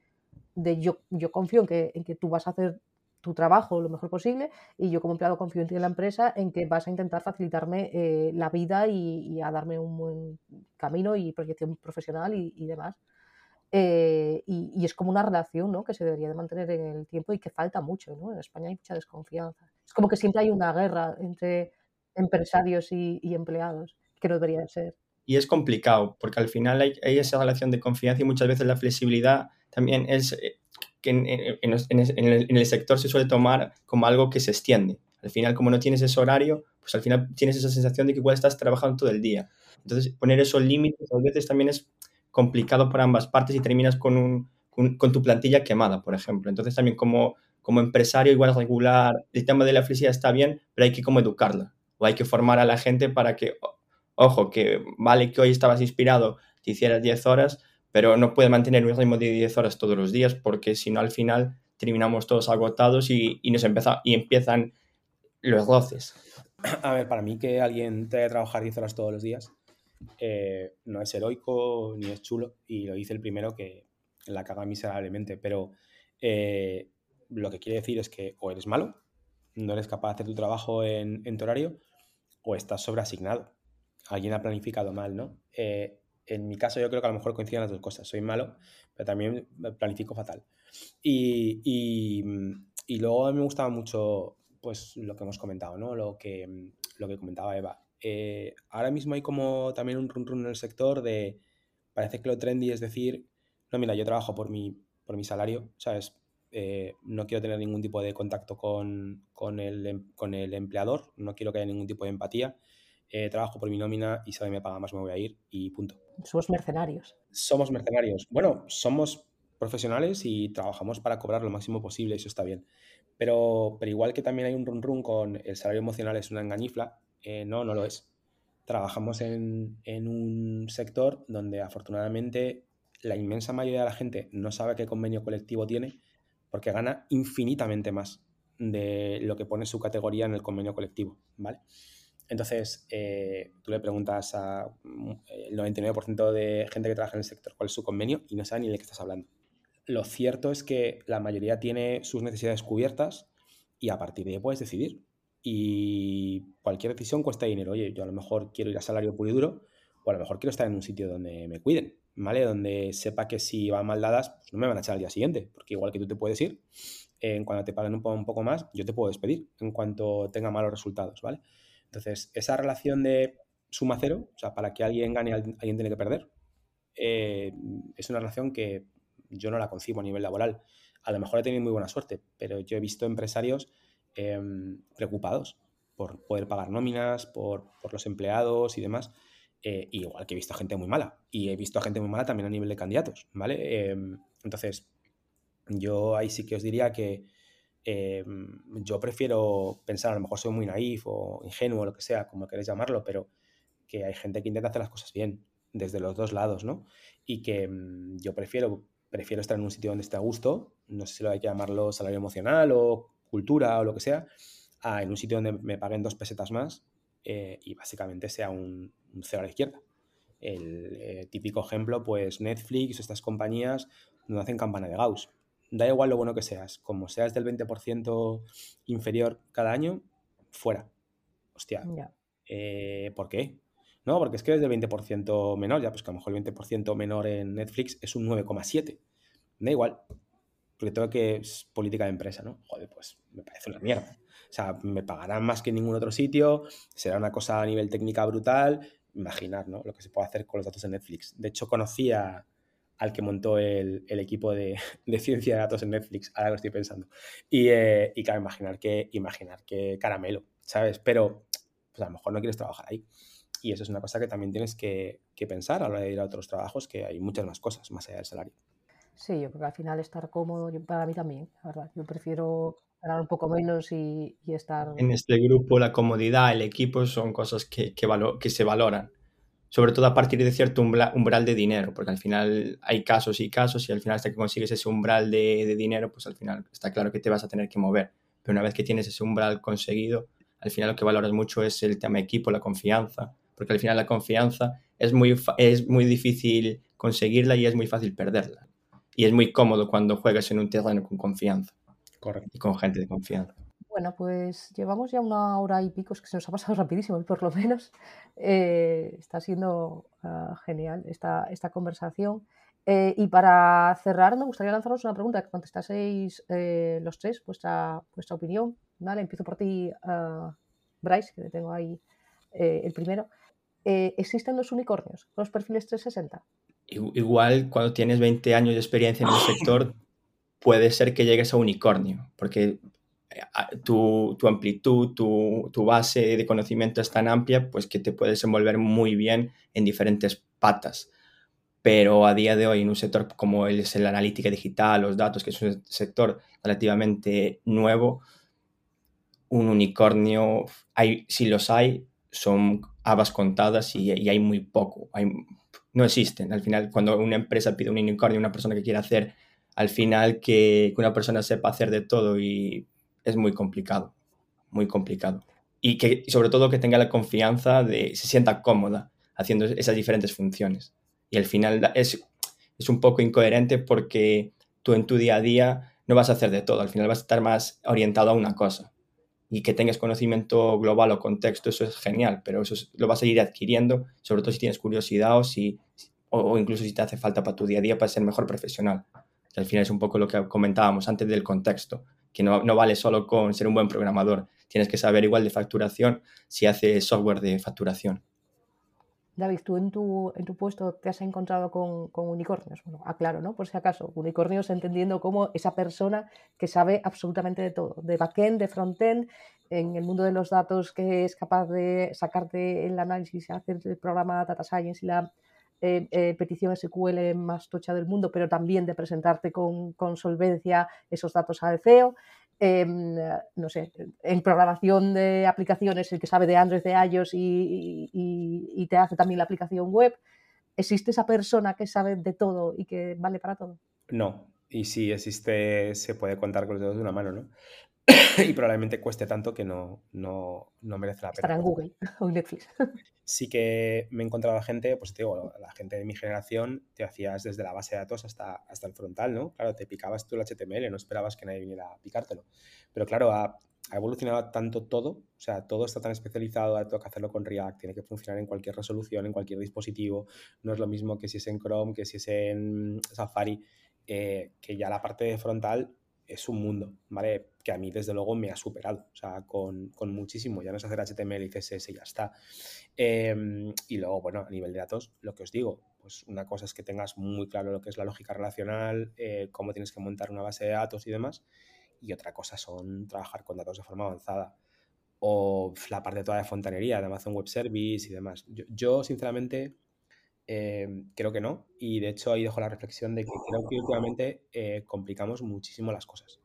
de yo, yo confío en que, en que tú vas a hacer tu trabajo lo mejor posible y yo como empleado confío en ti en la empresa en que vas a intentar facilitarme eh, la vida y, a darme un buen camino y proyección profesional y, demás. Eh, y, es como una relación ¿no? que se debería de mantener en el tiempo y que falta mucho. ¿no? En España hay mucha desconfianza. Es como que siempre hay una guerra entre empresarios y, empleados, que no debería de ser. Y es complicado, porque al final hay, hay esa relación de confianza y muchas veces la flexibilidad también es eh, que en, el, sector se suele tomar como algo que se extiende. Al final, como no tienes ese horario, pues al final tienes esa sensación de que igual estás trabajando todo el día. Entonces, poner esos límites a veces también es complicado para ambas partes y terminas con, un, con, tu plantilla quemada, por ejemplo. Entonces, también como, como empresario, igual regular, el tema de la flexibilidad está bien, pero hay que como educarla. O hay que formar a la gente para que, ojo, que vale que hoy estabas inspirado, te hicieras 10 horas, pero no puede mantener un ritmo de 10 horas todos los días porque si no al final terminamos todos agotados y, y nos empieza, y empiezan los roces. A ver, para mí que alguien te que trabajar 10 horas todos los días eh, no es heroico ni es chulo y lo hice el primero que la caga miserablemente, pero eh, lo que quiere decir es que o eres malo, no eres capaz de hacer tu trabajo en, en tu horario, o estás sobreasignado. Alguien ha planificado mal, ¿no? Eh, En mi caso yo creo que a lo mejor coinciden las dos cosas. Soy malo, pero también planifico fatal. Y, y, y luego a mí me gustaba mucho pues lo que hemos comentado, ¿no? Lo que, lo que comentaba Eva. Eh, ahora mismo hay como también un run run en el sector de, parece que lo trendy es decir, no, mira, yo trabajo por mi, por mi salario, ¿sabes? Eh, no quiero tener ningún tipo de contacto con, con, el, em, con, el, empleador, no quiero que haya ningún tipo de empatía. Eh, trabajo por mi nómina y si me paga más me voy a ir y punto. Somos mercenarios. Somos mercenarios. Bueno, somos profesionales y trabajamos para cobrar lo máximo posible, eso está bien. Pero, pero igual que también hay un run run con el salario emocional es una engañifla, eh, no, no lo es. Trabajamos en, en un sector donde afortunadamente la inmensa mayoría de la gente no sabe qué convenio colectivo tiene porque gana infinitamente más de lo que pone su categoría en el convenio colectivo, ¿vale? Entonces, eh, tú le preguntas mm, 99% de gente que trabaja en el sector cuál es su convenio y no sabe ni de qué estás hablando. Lo cierto es que la mayoría tiene sus necesidades cubiertas y a partir de ahí puedes decidir. Y cualquier decisión cuesta dinero. Oye, yo a lo mejor quiero ir a salario puro y duro o a lo mejor quiero estar en un sitio donde me cuiden. ¿vale? Donde sepa que si van mal dadas, pues no me van a echar al día siguiente, porque igual que tú te puedes ir, en cuando te paguen un poco, un poco más, yo te puedo despedir en cuanto tenga malos resultados, ¿vale? Entonces, esa relación de suma cero, o sea, para que alguien gane, alguien tiene que perder, eh, es una relación que yo no la concibo a nivel laboral. A lo mejor he tenido muy buena suerte, pero yo he visto empresarios em, preocupados por poder pagar nóminas, por, por los empleados y demás. Eh, igual que he visto gente muy mala. Y he visto gente muy mala también a nivel de candidatos, ¿vale? Em, entonces, yo ahí sí que os diría que em, yo prefiero pensar, a lo mejor soy muy naif o ingenuo lo que sea, como queréis llamarlo, pero que hay gente que intenta hacer las cosas bien, desde los dos lados, ¿no? Y que em, yo prefiero, prefiero estar en un sitio donde esté a gusto, no sé si lo hay que llamarlo salario emocional o cultura o lo que sea, a en un sitio donde me paguen dos pesetas más eh, y básicamente sea un, cero a la izquierda. El eh, típico ejemplo, pues Netflix o estas compañías no hacen campana de Gauss. Da igual lo bueno que seas, como seas del 20% inferior cada año, fuera. Hostia. Eh, ¿Por qué? No, porque es que es del 20% menor, ya pues que a lo mejor el 20% menor en Netflix es un 9,7. Da igual. Porque todo que es política de empresa, ¿no? Joder, pues me parece una mierda. O sea, me pagarán más que en ningún otro sitio, será una cosa a nivel técnica brutal. Imaginar, ¿no? Lo que se puede hacer con los datos de Netflix. De hecho, conocía al que montó el, equipo de, ciencia de datos en Netflix, ahora lo estoy pensando. Y, eh, y claro, imaginar que, imaginar que caramelo, ¿sabes? Pero pues a lo mejor no quieres trabajar ahí. Y eso es una cosa que también tienes que, que pensar a la hora de ir a otros trabajos, que hay muchas más cosas más allá del salario. Sí, yo creo que al final estar cómodo, para mí también, la verdad. Yo prefiero ganar un poco menos y, estar... En este grupo la comodidad, el equipo son cosas que, que, se valoran, sobre todo a partir de cierto umbral, de dinero, porque al final hay casos y casos y al final hasta que consigues ese umbral de, dinero, pues al final está claro que te vas a tener que mover. Pero una vez que tienes ese umbral conseguido, al final lo que valoras mucho es el tema equipo, la confianza, porque al final la confianza es muy, es muy difícil conseguirla y es muy fácil perderla. Y es muy cómodo cuando juegas en un terreno con confianza. Y con gente de confianza. Bueno, pues llevamos ya una hora y pico, es que se nos ha pasado rapidísimo, por lo menos. Eh, está siendo ah, genial esta, esta conversación. Eh, y para cerrar, me gustaría lanzaros una pregunta, que contestaseis eh, los tres vuestra, vuestra opinión. ¿vale? Empiezo por ti, uh, Bryce, que tengo ahí el primero. ¿Existen los unicornios, los perfiles 360? Igual cuando tienes 20 años de experiencia en el sector, puede ser que llegues a unicornio, porque eh, tu, amplitud, tu, base de conocimiento es tan amplia, pues que te puedes envolver muy bien en diferentes patas. Pero a día de hoy, en un sector como el, es la analítica digital, los datos, que es un sector relativamente nuevo, un unicornio, hay, si los hay, son habas contadas y, hay muy poco. Hay, no existen. Al final, cuando una empresa pide un unicornio, una persona que quiere hacer al final que, una persona sepa hacer de todo y es muy complicado, muy complicado. Y que sobre todo que tenga la confianza de, se sienta cómoda haciendo esas diferentes funciones. Y al final es, es un poco incoherente porque tú en tu día a día no vas a hacer de todo, al final vas a estar más orientado a una cosa. Y que tengas conocimiento global o contexto, eso es genial, pero eso lo vas a ir adquiriendo, sobre todo si tienes curiosidad o si o, incluso si te hace falta para tu día a día para ser mejor profesional. Al final es un poco lo que comentábamos antes del contexto, que no, no vale solo con ser un buen programador, tienes que saber igual de facturación si haces software de facturación. David, tú en tu, en tu puesto te has encontrado con, unicornios. Bueno, aclaro, ¿no? Por si acaso, unicornios entendiendo como esa persona que sabe absolutamente de todo, de backend, de frontend, en el mundo de los datos, que es capaz de sacarte el análisis, hacer el programa Data Science y la eh, eh, petición SQL más tocha del mundo, pero también de presentarte con, con solvencia esos datos al CEO. Em, no sé, en programación de aplicaciones, el que sabe de Android, de iOS y, te hace también la aplicación web, ¿existe esa persona que sabe de todo y que vale para todo? No, y si existe, se puede contar con los dedos de una mano, ¿no? Y probablemente cueste tanto que no, no, no merece la pena. Estará en Google o en Netflix. sí que me he encontrado gente, pues te digo, la gente de mi generación te hacías desde la base de datos hasta, hasta el frontal, ¿no? Claro, te picabas tú el HTML, no esperabas que nadie viniera a picártelo. Pero claro, ha, evolucionado tanto todo, o sea, todo está tan especializado, tengo que hacerlo con React, tiene que funcionar en cualquier resolución, en cualquier dispositivo, no es lo mismo que si es en Chrome, que si es en Safari, eh, que ya la parte de frontal es un mundo, ¿vale? Que a mí desde luego me ha superado, o sea, con, muchísimo, ya no es hacer HTML y CSS y ya está. Em, y luego, bueno, a nivel de datos, lo que os digo, pues una cosa es que tengas muy claro lo que es la lógica relacional, eh, cómo tienes que montar una base de datos y demás, y otra cosa son trabajar con datos de forma avanzada. O la parte toda de fontanería, de Amazon Web Service y demás. yo sinceramente, Em, creo que no. Y de hecho ahí dejo la reflexión de que creo que últimamente eh, complicamos muchísimo las cosas.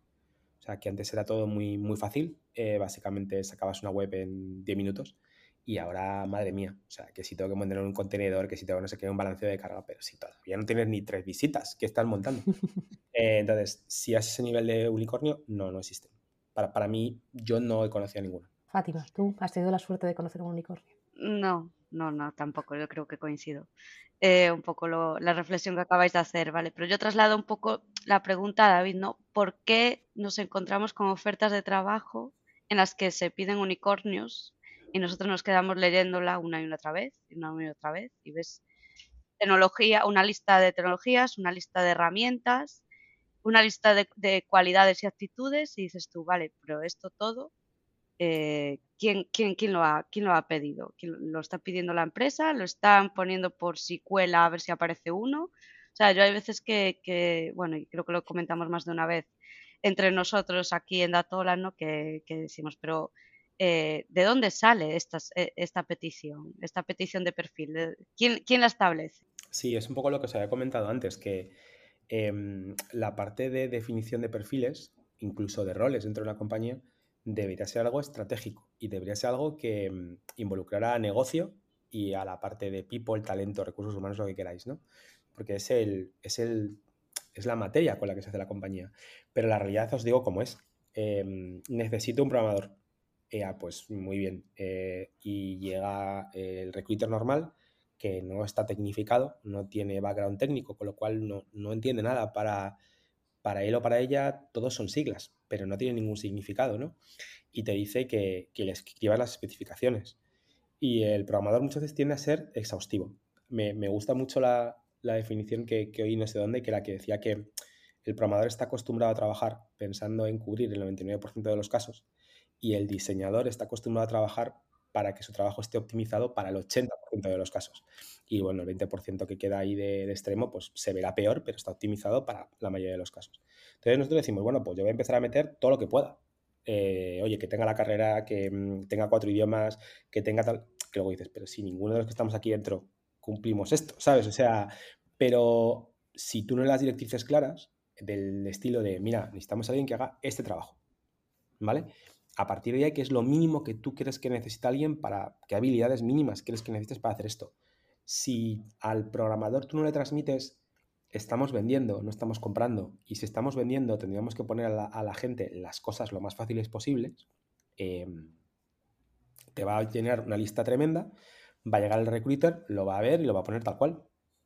Sea, que antes era todo muy, muy fácil. Eh, básicamente sacabas una web en 10 minutos. Y ahora, madre mía, o sea, que si tengo que montar un contenedor, que si tengo no sé qué, un balanceo de carga, pero si todavía no tienes ni tres visitas que están montando. Eh, entonces, si haces ese nivel de unicornio, no, no existe. Para, para mí, yo no he conocido a ninguno. Fátima, ¿tú has tenido la suerte de conocer un unicornio? No, no, no, tampoco, yo creo que coincido. Eh, un poco la reflexión que acabáis de hacer, ¿vale? Pero yo traslado un poco la pregunta a David, ¿no? ¿Por qué nos encontramos con ofertas de trabajo en las que se piden unicornios y nosotros nos quedamos leyéndola una y otra vez, y una y otra vez, y ves tecnología, una lista de tecnologías, una lista de herramientas, una lista de, de cualidades y actitudes, y dices tú, vale, pero esto todo eh, ¿quién, quién, quién, lo ha, quién lo ha pedido? ¿Quién ¿Lo está pidiendo la empresa? ¿Lo están poniendo por si cuela a ver si aparece uno? O sea, yo hay veces que, bueno, y creo que lo comentamos más de una vez entre nosotros aquí en Datola, ¿no? Que, decimos, pero eh, ¿de dónde sale esta, eh, esta petición, esta petición de perfil? ¿Quién, ¿Quién, la establece? Sí, es un poco lo que os había comentado antes, que eh, la parte de definición de perfiles, incluso de roles dentro de una compañía, debería ser algo estratégico y debería ser algo que mm, involucrara a negocio y a la parte de people, talento, recursos humanos, lo que queráis, ¿no? Porque es el, es el, es la materia con la que se hace la compañía. Pero la realidad os digo cómo es. Em, necesito un programador. pues muy bien. Eh, y llega el recruiter normal que no está tecnificado, no tiene background técnico, con lo cual no, no entiende nada para para él o para ella todos son siglas, pero no tienen ningún significado, ¿no? Y te dice que, que le escribas las especificaciones. Y el programador muchas veces tiende a ser exhaustivo. Me, gusta mucho la, definición que, que, oí no sé dónde, que era que decía que el programador está acostumbrado a trabajar pensando en cubrir el 99% de los casos y el diseñador está acostumbrado a trabajar para que su trabajo esté optimizado para el 80% de los casos. Y bueno, el 20% que queda ahí de, extremo, pues se verá peor, pero está optimizado para la mayoría de los casos. Entonces nosotros decimos, bueno, pues yo voy a empezar a meter todo lo que pueda. Eh, oye, que tenga la carrera, que mm, tenga cuatro idiomas, que tenga tal... Que luego dices, pero si ninguno de los que estamos aquí dentro cumplimos esto, ¿sabes? O sea, pero si tú no le das directrices claras del estilo de, mira, necesitamos a alguien que haga este trabajo, ¿vale? a partir de ahí, ¿qué es lo mínimo que tú crees que necesita alguien para, qué habilidades mínimas crees que necesitas para hacer esto? Si al programador tú no le transmites, estamos vendiendo, no estamos comprando, y si estamos vendiendo, tendríamos que poner a la, gente las cosas lo más fáciles posibles, em, te va a llenar una lista tremenda, va a llegar el recruiter, lo va a ver y lo va a poner tal cual,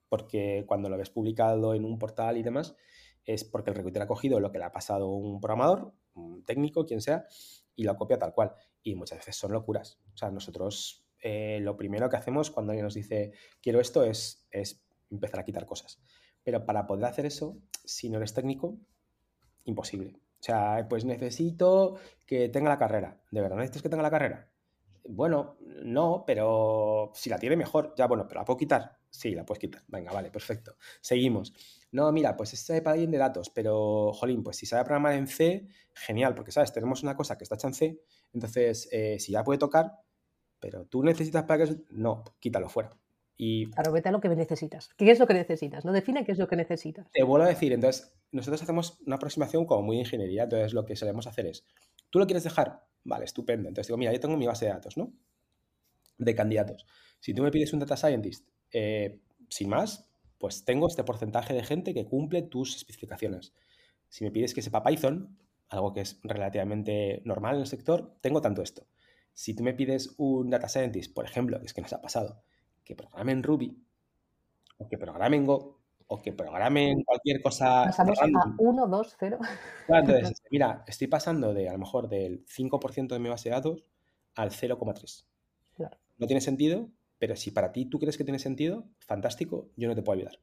porque cuando lo ves publicado en un portal y demás, es porque el recruiter ha cogido lo que le ha pasado un programador, un técnico, quien sea, y lo copia tal cual. Y muchas veces son locuras. O sea, nosotros eh, lo primero que hacemos cuando alguien nos dice quiero esto es, es empezar a quitar cosas. Pero para poder hacer eso, si no eres técnico, imposible. O sea, pues necesito que tenga la carrera. ¿De verdad necesitas que tenga la carrera? Bueno, no, pero si la tiene mejor, ya bueno, pero la puedo quitar. Sí, la puedes quitar. Venga, vale, perfecto. Seguimos. No, mira, pues este para alguien de datos, pero, jolín, pues si sabe programar en C, genial, porque, ¿sabes? Tenemos una cosa que está hecha en C, entonces, eh, si ya puede tocar, pero tú necesitas para que... No, quítalo fuera. Y claro, vete a lo que necesitas. ¿Qué es lo que necesitas? ¿No? Define qué es lo que necesitas. Te vuelvo a decir, entonces, nosotros hacemos una aproximación como muy de ingeniería, entonces lo que solemos hacer es, ¿tú lo quieres dejar? Vale, estupendo. Entonces digo, mira, yo tengo mi base de datos, ¿no? De candidatos. Si tú me pides un data scientist, eh, sin más, pues tengo este porcentaje de gente que cumple tus especificaciones. Si me pides que sepa Python, algo que es relativamente normal en el sector, tengo tanto esto. Si tú me pides un data scientist, por ejemplo, que es que nos ha pasado, que programe en Ruby, o que programe en Go, o que programen cualquier cosa. Pasamos a 1, 2, 0. entonces, mira, estoy pasando de a lo mejor del 5% de mi base de datos al 0,3. No tiene sentido, pero si para ti tú crees que tiene sentido, fantástico, yo no te puedo ayudar.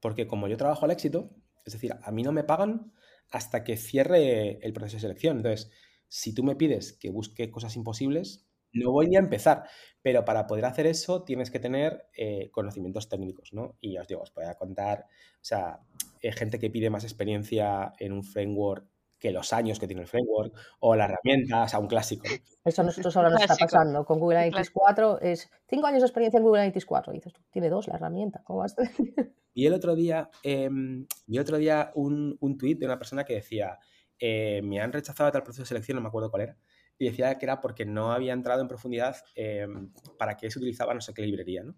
Porque como yo trabajo al éxito, es decir, a mí no me pagan hasta que cierre el proceso de selección. Entonces, si tú me pides que busque cosas imposibles, no voy ni a empezar, pero para poder hacer eso tienes que tener eh, conocimientos técnicos, ¿no? Y ya os digo, os voy a contar, o sea, hay gente que pide más experiencia en un framework que los años que tiene el framework o la herramienta, o sea, un clásico. Eso a nosotros ahora nos está pasando con Google Analytics 4, es cinco años de experiencia en Google Analytics 4. Y dices tú, tiene dos la herramienta, ¿cómo vas Y el otro día, eh, el otro día un, un tweet de una persona que decía, eh, me han rechazado tal proceso de selección, no me acuerdo cuál era, y decía que era porque no había entrado en profundidad em, para qué se utilizaba no sé qué librería, ¿no?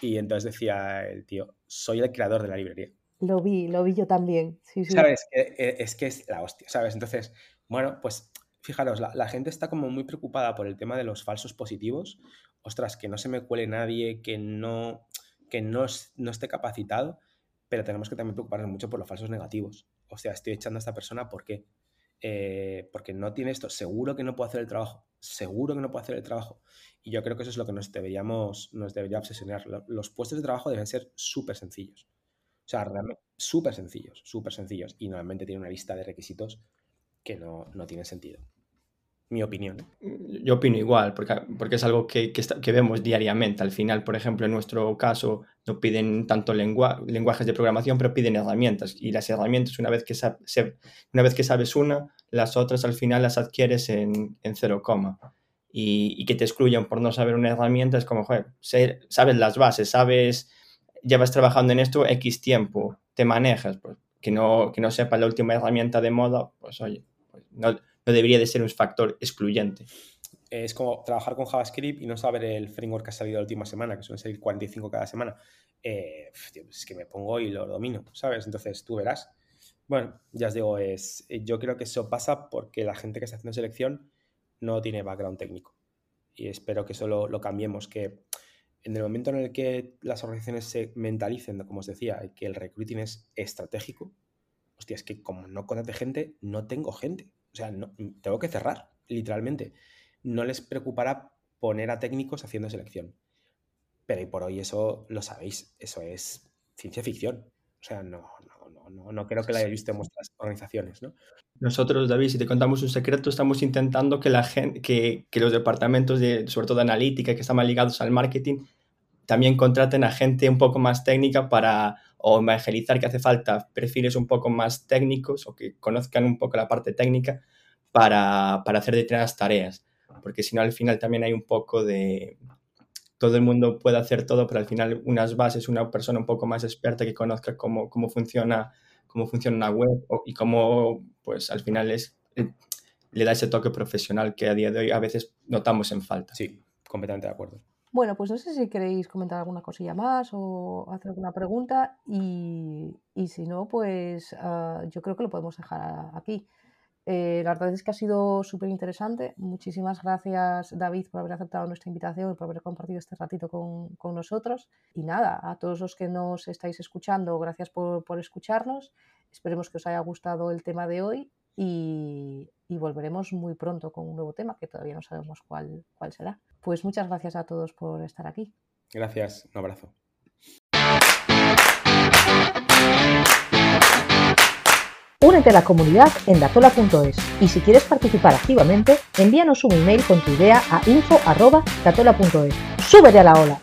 Y entonces decía el tío, soy el creador de la librería. Lo vi, lo vi yo también. Sí, sí. ¿Sabes? Eh, es que es la hostia, ¿sabes? Entonces, bueno, pues fijaros, la, la, gente está como muy preocupada por el tema de los falsos positivos. Ostras, que no se me cuele nadie, que no, que no, no esté capacitado, pero tenemos que también preocuparnos mucho por los falsos negativos. O sea, estoy echando a esta persona, ¿por qué? Eh, porque no tiene esto, seguro que no puede hacer el trabajo, seguro que no puede hacer el trabajo. Y yo creo que eso es lo que nos deberíamos, nos debería obsesionar. Los puestos de trabajo deben ser súper sencillos. O sea, realmente súper sencillos, súper sencillos. Y normalmente tiene una lista de requisitos que no, no tiene sentido mi opinión. Yo opino igual, porque, porque es algo que, que, vemos diariamente. Al final, por ejemplo, en nuestro caso, no piden tanto lenguajes de programación, pero piden herramientas. Y las herramientas, una vez que, una vez que sabes una, las otras al final las adquieres en, en cero coma. Y, y, que te excluyan por no saber una herramienta es como, joder, sabes las bases, sabes, llevas trabajando en esto X tiempo, te manejas, pues que no, que no sepa la última herramienta de moda, pues oye, pues no, no debería de ser un factor excluyente. Es como trabajar con JavaScript y no saber el framework que ha salido la última semana, que suele salir 45 cada semana. Eh, es que me pongo y lo domino, ¿sabes? Entonces tú verás. Bueno, ya os digo, es, yo creo que eso pasa porque la gente que está haciendo selección no tiene background técnico. Y espero que eso lo, cambiemos, que en el momento en el que las organizaciones se mentalicen, como os decía, que el recruiting es estratégico, hostia, es que como no contrate gente, no tengo gente. O sea, no, tengo que cerrar, literalmente. No les preocupará poner a técnicos haciendo selección. Pero y por hoy eso lo sabéis, eso es ciencia ficción. O sea, no, no, no, no creo que la hayáis visto en vuestras organizaciones, ¿no? Nosotros, David, si te contamos un secreto, estamos intentando que la gente, que, que los departamentos de, sobre todo de analítica, que están más ligados al marketing, también contraten a gente un poco más técnica para o evangelizar que hace falta perfiles un poco más técnicos o que conozcan un poco la parte técnica para, para hacer determinadas tareas. Porque si no, al final también hay un poco de... Todo el mundo puede hacer todo, pero al final unas bases, una persona un poco más experta que conozca cómo, cómo funciona cómo funciona una web y cómo, pues al final es, eh, le da ese toque profesional que a día de hoy a veces notamos en falta. Sí, completamente de acuerdo. Bueno, pues no sé si queréis comentar alguna cosilla más o hacer alguna pregunta y, si no, pues ah, yo creo que lo podemos dejar aquí. Eh, la verdad es que ha sido súper interesante. Muchísimas gracias, David, por haber aceptado nuestra invitación y por haber compartido este ratito con, con nosotros. Y nada, a todos los que nos estáis escuchando, gracias por, por escucharnos. Esperemos que os haya gustado el tema de hoy y, volveremos muy pronto con un nuevo tema que todavía no sabemos cuál, cuál será. Pues muchas gracias a todos por estar aquí. Gracias, un abrazo. Únete a la comunidad en datola.es y si quieres participar activamente, envíanos un email con tu idea a info.datola.es. ¡Súbete a la ola!